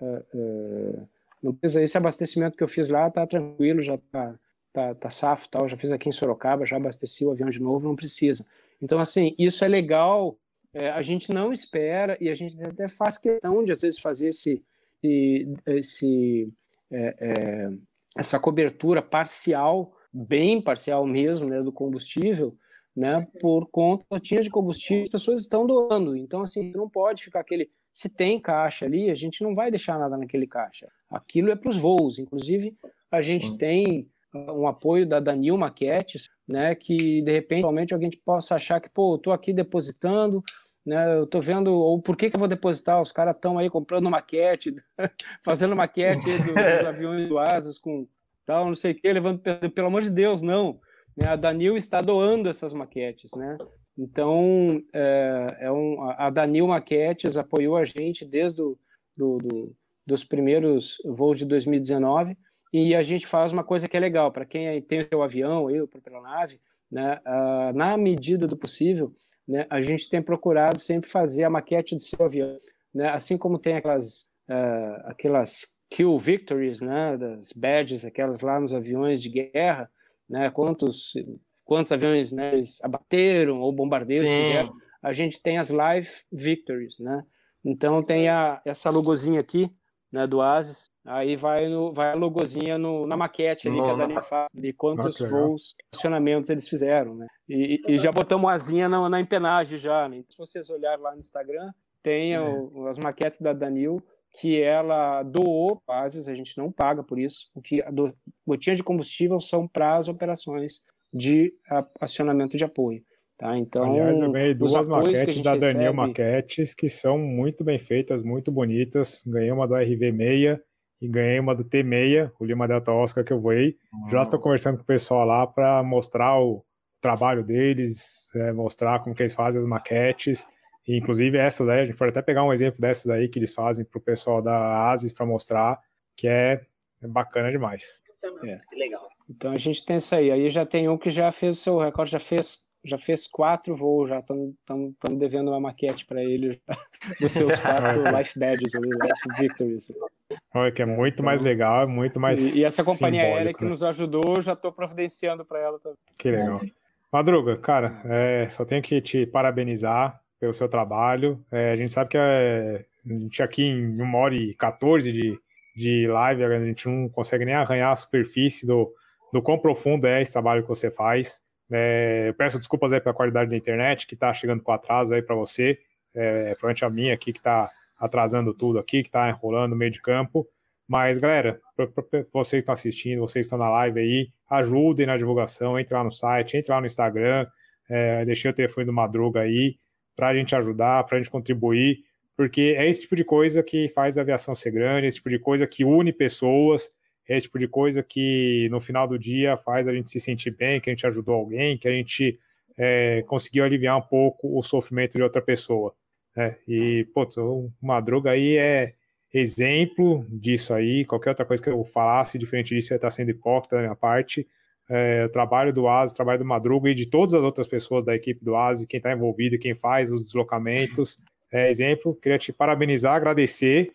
Speaker 5: uh, uh, não precisa, esse abastecimento que eu fiz lá tá tranquilo, já tá, tá, tá safo tal, já fiz aqui em Sorocaba, já abasteci o avião de novo, não precisa. Então, assim, isso é legal, é, a gente não espera e a gente até faz questão de, às vezes, fazer esse, esse, esse é, é, essa cobertura parcial bem parcial mesmo, né, do combustível, né, por conta tinha de combustível, as pessoas estão doando. Então, assim, não pode ficar aquele. Se tem caixa ali, a gente não vai deixar nada naquele caixa. Aquilo é para os voos. Inclusive, a gente tem uh, um apoio da Danil Maquetes, né, que de repente realmente alguém possa achar que, pô, eu tô aqui depositando, né, eu tô vendo, ou por que, que eu vou depositar? Os caras estão aí comprando maquete, fazendo maquete dos, dos aviões do Asas com tal, não sei o que, levando, pelo amor de Deus, não. Né? A Danil está doando essas maquetes, né? Então, é, é um, a Danil Maquetes apoiou a gente desde do, do, do, dos primeiros voos de 2019 e a gente faz uma coisa que é legal para quem tem o seu avião, eu, para nave, né, uh, na medida do possível, né, a gente tem procurado sempre fazer a maquete do seu avião, né, assim como tem aquelas, uh, aquelas kill victories, né, das badges, aquelas lá nos aviões de guerra, né, quantos quantos aviões né, eles abateram ou bombardeios Sim. fizeram. A gente tem as live victories, né? Então tem a, essa logozinha aqui, né, do Asis. Aí vai, no, vai a logozinha no, na maquete ali, que a Dani faz, de quantos voos, acionamentos eles fizeram, né? E, e já botamos asinha na, na empenagem já, né? Então, se vocês olharem lá no Instagram, tem é. o, as maquetes da Danil que ela doou bases, a gente não paga por isso, porque a do, gotinhas de combustível são para as operações de acionamento de apoio. Tá? Então,
Speaker 1: Aliás, eu ganhei duas maquetes da Daniel recebe... Maquetes que são muito bem feitas, muito bonitas. Ganhei uma do RV6 e ganhei uma do T6, o Lima Delta Oscar que eu voei. Uhum. Já estou conversando com o pessoal lá para mostrar o trabalho deles, é, mostrar como que eles fazem as maquetes. E, inclusive essas aí, a gente pode até pegar um exemplo dessas aí que eles fazem para o pessoal da ASIS para mostrar, que é, é bacana demais.
Speaker 3: É. Que legal.
Speaker 5: Então a gente tem isso aí. Aí já tem um que já fez o seu recorde, já fez já fez quatro voos, já estamos devendo uma maquete para ele dos seus quatro Life Badges, Life Victories.
Speaker 1: Olha, que é muito então, mais legal, muito mais.
Speaker 5: E, e essa companhia aérea que né? nos ajudou, já estou providenciando para ela também.
Speaker 1: Que legal. Madruga, cara, é, só tenho que te parabenizar pelo seu trabalho. É, a gente sabe que é, a gente aqui em uma hora e 14 de, de live, a gente não consegue nem arranhar a superfície do, do quão profundo é esse trabalho que você faz. É, peço desculpas aí pela qualidade da internet, que está chegando com atraso aí para você. É, provavelmente a minha aqui que está atrasando tudo aqui, que está enrolando no meio de campo. Mas, galera, pra, pra, vocês que estão assistindo, vocês que estão na live aí, ajudem na divulgação, entre lá no site, entre lá no Instagram, é, deixei o telefone do Madruga aí, para a gente ajudar, para a gente contribuir, porque é esse tipo de coisa que faz a aviação ser grande, esse tipo de coisa que une pessoas, é esse tipo de coisa que no final do dia faz a gente se sentir bem, que a gente ajudou alguém, que a gente é, conseguiu aliviar um pouco o sofrimento de outra pessoa. Né? E, putz, o Madruga aí é exemplo disso aí. Qualquer outra coisa que eu falasse diferente disso ia estar sendo hipócrita da minha parte. É, o trabalho do ASI, o trabalho do Madruga e de todas as outras pessoas da equipe do ASI, quem está envolvido, quem faz os deslocamentos. É, exemplo, queria te parabenizar, agradecer.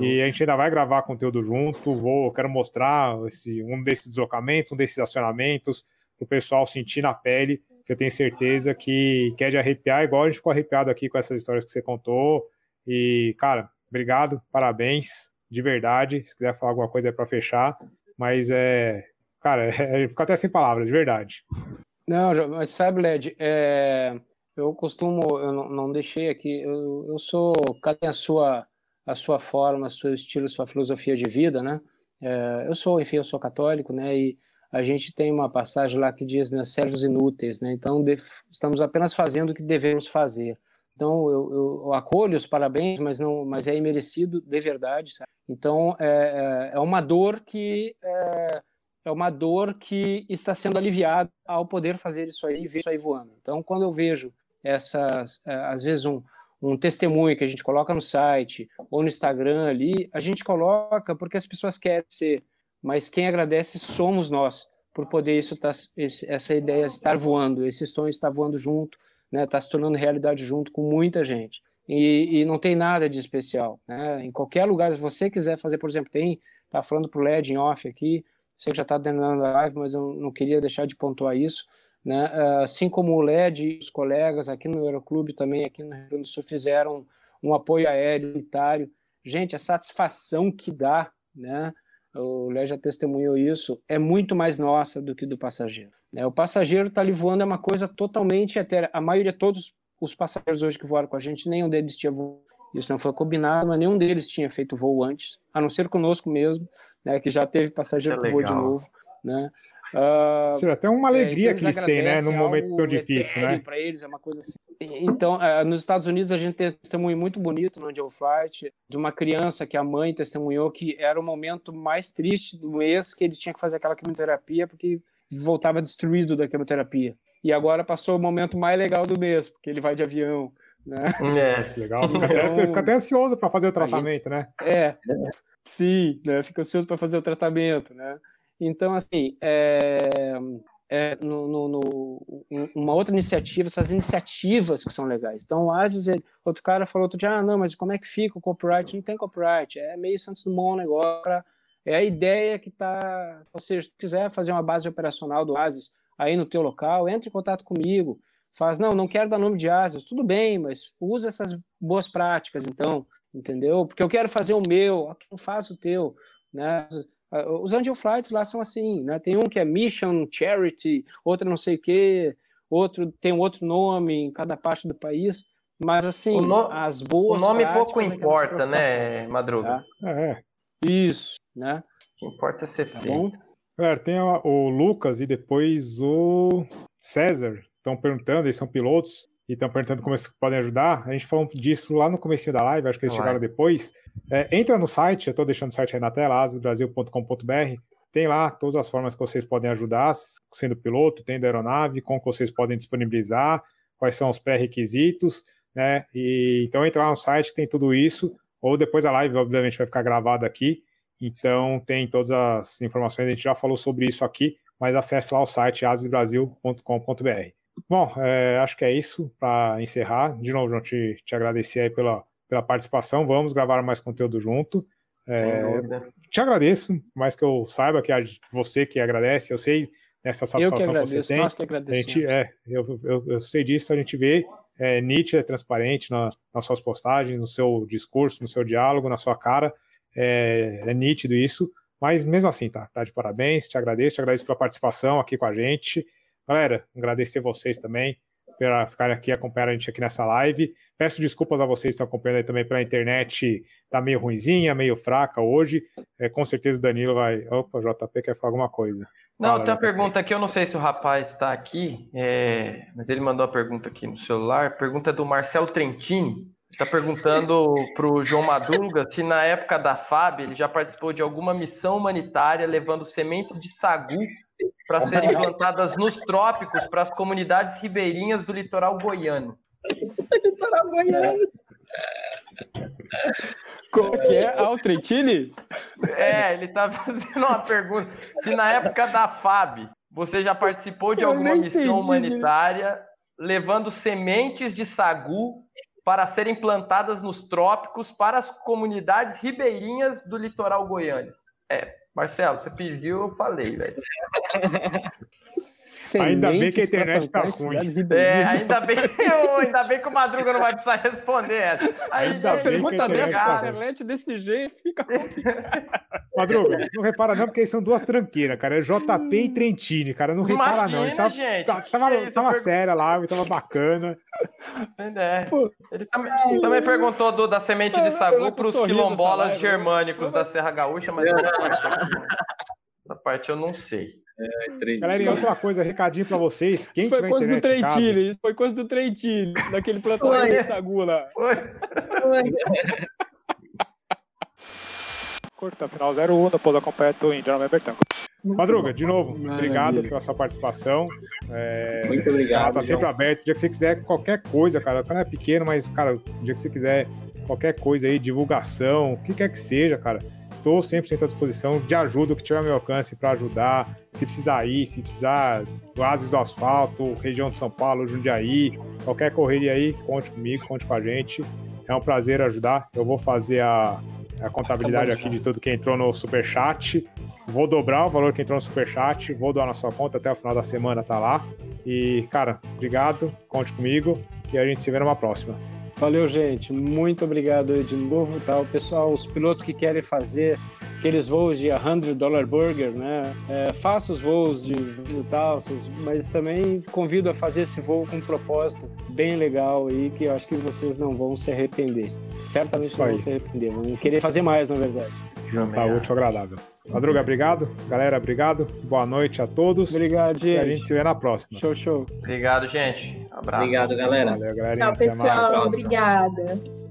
Speaker 1: E a gente ainda vai gravar conteúdo junto. Vou, quero mostrar esse, um desses deslocamentos, um desses acionamentos, para o pessoal sentir na pele, que eu tenho certeza que quer de arrepiar, igual a gente ficou arrepiado aqui com essas histórias que você contou. E, cara, obrigado, parabéns, de verdade. Se quiser falar alguma coisa é para fechar, mas é, cara, é, fica até sem palavras, de verdade.
Speaker 5: Não, mas sabe, Led, é, eu costumo, eu não, não deixei aqui, eu, eu sou, cadê a sua, a sua forma, seu estilo, sua filosofia de vida, né? É, eu sou, enfim, eu sou católico, né? E a gente tem uma passagem lá que diz, né, servos inúteis, né? Então, estamos apenas fazendo o que devemos fazer. Então, eu, eu, acolho os parabéns, mas não, mas é imerecido de verdade. Sabe? Então, é, é, é uma dor que é, é uma dor que está sendo aliviada ao poder fazer isso aí ver isso aí voando. Então, quando eu vejo essas, é, às vezes um, um testemunho que a gente coloca no site ou no Instagram ali, a gente coloca porque as pessoas querem ser, mas quem agradece somos nós por poder isso tá, essa ideia estar voando, esse sonho estar voando junto, né, tá se tornando realidade junto com muita gente. E, e não tem nada de especial, né? Em qualquer lugar, se você quiser fazer, por exemplo, tem, tá falando pro LED em off aqui, sei que já está terminando a live, mas eu não queria deixar de pontuar isso. Né? Assim como o LED e os colegas aqui no Aeroclube também, aqui no Rio Grande do Sul, fizeram um apoio aéreo unitário. Gente, a satisfação que dá, né? O LED já testemunhou isso, é muito mais nossa do que do passageiro. Né? O passageiro está ali voando é uma coisa totalmente etérea. A maioria, todos os passageiros hoje que voaram com a gente, nenhum deles tinha voo. Isso não foi combinado, mas nenhum deles tinha feito voo antes, a não ser conosco mesmo, né, que já teve passageiro é que voou de novo. Né?
Speaker 1: Uh, Seja, até uma alegria é, então que eles têm, né? Num momento tão difícil, né?
Speaker 5: Para eles é uma coisa assim. Então, uh, nos Estados Unidos a gente tem um testemunho muito bonito no Joe Flight de uma criança que a mãe testemunhou que era o momento mais triste do mês que ele tinha que fazer aquela quimioterapia porque voltava destruído da quimioterapia. E agora passou o momento mais legal do mês, porque ele vai de avião, né?
Speaker 1: É. Legal, fica, então, até, fica até ansioso para fazer o tratamento, gente, né?
Speaker 5: É, sim, né? Fica ansioso para fazer o tratamento, né? Então, assim, é, é, no, no, no, uma outra iniciativa, essas iniciativas que são legais. Então, às vezes, outro cara falou outro dia, ah, não, mas como é que fica o copyright? Não tem copyright, é meio Santos Dumont o negócio, é a ideia que está, ou seja, se tu quiser fazer uma base operacional do ASIS aí no teu local, entre em contato comigo, faz, não, não quero dar nome de ASIS, tudo bem, mas usa essas boas práticas, então, entendeu? Porque eu quero fazer o meu, não faz o teu, né? Os Angel Flights lá são assim, né? Tem um que é Mission, Charity, outro não sei o quê, outro tem outro nome em cada parte do país. Mas assim,
Speaker 2: O no-
Speaker 5: as
Speaker 2: O
Speaker 5: boas
Speaker 2: nome
Speaker 5: práticas
Speaker 2: pouco
Speaker 5: é é
Speaker 2: importa, né, Madruga?
Speaker 5: tá?
Speaker 1: É.
Speaker 5: Isso, né?
Speaker 2: O que importa é ser
Speaker 5: Tá
Speaker 2: feito.
Speaker 5: bom?
Speaker 1: Galera, tem o Lucas e depois o César. Estão perguntando, eles são pilotos e estão perguntando como eles podem ajudar. A gente falou disso lá no começo da live, acho que eles
Speaker 2: Na
Speaker 1: chegaram depois. É, entra no site, eu estou deixando o site aí na tela, asbrasil.com.br. Tem lá todas as formas que vocês podem ajudar, sendo piloto, tendo aeronave, como que vocês podem disponibilizar, quais são os pré-requisitos, né? E, então entra lá no site tem tudo isso, ou depois a live, obviamente, vai ficar gravada aqui. Então tem todas as informações, a gente já falou sobre isso aqui, mas acesse lá o site asisbrasil.com.br. Bom, é, acho que é isso para encerrar. De novo, João, te, te agradecer aí pela, pela participação. Vamos gravar mais conteúdo junto. É, te agradeço, mais que eu saiba que é você que agradece, eu sei dessa
Speaker 5: Eu que
Speaker 1: satisfação que,
Speaker 5: agradeço,
Speaker 1: você tem.
Speaker 5: nós que
Speaker 1: A gente, é, eu, eu, eu sei disso, a gente vê, é nítido, é transparente na- nas suas postagens, no seu discurso, no seu diálogo, na sua cara, é, é nítido isso, mas mesmo assim, tá, tá de parabéns, te agradeço, te agradeço pela participação aqui com a gente. Galera, agradecer vocês também por ficarem aqui acompanhando a gente aqui nessa live. Peço desculpas a vocês que estão acompanhando aí também pela internet, tá meio ruinzinha, meio fraca hoje. É, com certeza o Danilo vai. Opa, o JP quer falar alguma coisa.
Speaker 2: Não,
Speaker 1: Fala,
Speaker 2: tem uma
Speaker 1: JP.
Speaker 2: pergunta aqui, eu não sei se o rapaz está aqui, é, mas ele mandou a pergunta aqui no celular. Pergunta é do Marcelo Trentini. Está perguntando para o João Madruga se na época da FAB ele já participou de alguma missão humanitária levando sementes de sagu para serem plantadas nos trópicos para as comunidades ribeirinhas do litoral goiano.
Speaker 4: Litoral Goiano.
Speaker 5: Como que é? O Trentini?
Speaker 2: É, ele está fazendo uma pergunta. Se na época da FAB você já participou de alguma missão
Speaker 5: entendi
Speaker 2: humanitária levando sementes de sagu para serem plantadas nos trópicos para as comunidades ribeirinhas do litoral goiano. É, Marcelo, você pediu, eu falei, velho.
Speaker 1: Ainda bem que a internet tá
Speaker 5: em
Speaker 1: ruim.
Speaker 2: É, ainda bem, Ô, ainda bem que o Madruga não vai precisar responder essa. Aí,
Speaker 1: Ainda
Speaker 2: gente,
Speaker 1: bem
Speaker 5: Pergunta
Speaker 1: que a
Speaker 5: dessa
Speaker 1: tá
Speaker 5: internet desse jeito fica
Speaker 1: Madruga, não repara não, porque são duas tranqueiras, cara. É JP e Trentini, cara. Não repara não. Ele
Speaker 2: Imagina,
Speaker 1: tava,
Speaker 2: gente.
Speaker 1: tá-
Speaker 2: que
Speaker 1: tava,
Speaker 2: isso,
Speaker 1: tava
Speaker 2: eu
Speaker 1: séria lá, tava bacana.
Speaker 2: é.
Speaker 5: Pô.
Speaker 2: Ele também, também perguntou do- da semente de
Speaker 5: Eu
Speaker 2: sagu para os quilombolas germânicos da Serra Gaúcha, mas essa parte, eu- essa parte eu não sei.
Speaker 1: Galera, e outra coisa, recadinho pra vocês. Quem
Speaker 5: Isso foi
Speaker 1: tiver
Speaker 5: coisa do
Speaker 1: em
Speaker 5: Trentini, isso foi coisa do Trentini, daquele plantação
Speaker 4: Foi.
Speaker 5: de sagu lá.
Speaker 2: Oi.
Speaker 4: Foi.
Speaker 1: Curta, final 01 da Poda Completo Índia November Tango. Madruga, de novo,
Speaker 5: Maravilha.
Speaker 1: obrigado pela sua participação. É,
Speaker 3: Muito obrigado.
Speaker 1: Ela tá sempre aberta. O dia que você quiser qualquer coisa, cara. O canal é pequeno, mas, cara, o dia que você quiser qualquer coisa aí, divulgação, o que quer que seja, cara. Tô 100% à disposição de ajuda, o que tiver ao meu alcance para ajudar. Se precisar ir, se precisar do Ases do Asfalto, região de São Paulo, Jundiaí, qualquer correria aí, conte comigo, conte com a gente. É um prazer ajudar. Eu vou fazer a, a contabilidade aqui de tudo que entrou no Superchat. Vou dobrar o valor que entrou no Superchat, vou doar na sua conta até o final da semana, tá lá. E, cara, obrigado, conte comigo e a gente se vê numa próxima.
Speaker 5: Valeu, gente. Muito obrigado aí de novo, tá? O pessoal, os pilotos que querem fazer aqueles voos de 100 dollar burger, né? É, faça os voos de visitar, mas também convido a fazer esse voo com um propósito bem legal aí, que eu acho que vocês não vão se arrepender. Certamente não vão se arrepender, vão querer fazer mais, na verdade.
Speaker 1: Tá útil, agradável. Madruga, obrigado. Galera, obrigado. Boa noite a todos.
Speaker 5: Obrigado,
Speaker 1: E a
Speaker 5: gente.
Speaker 1: gente se vê na próxima.
Speaker 5: Show, show.
Speaker 2: Obrigado, gente. Abraço.
Speaker 3: Obrigado, galera.
Speaker 1: Valeu, galera.
Speaker 4: Tchau, pessoal. Obrigada.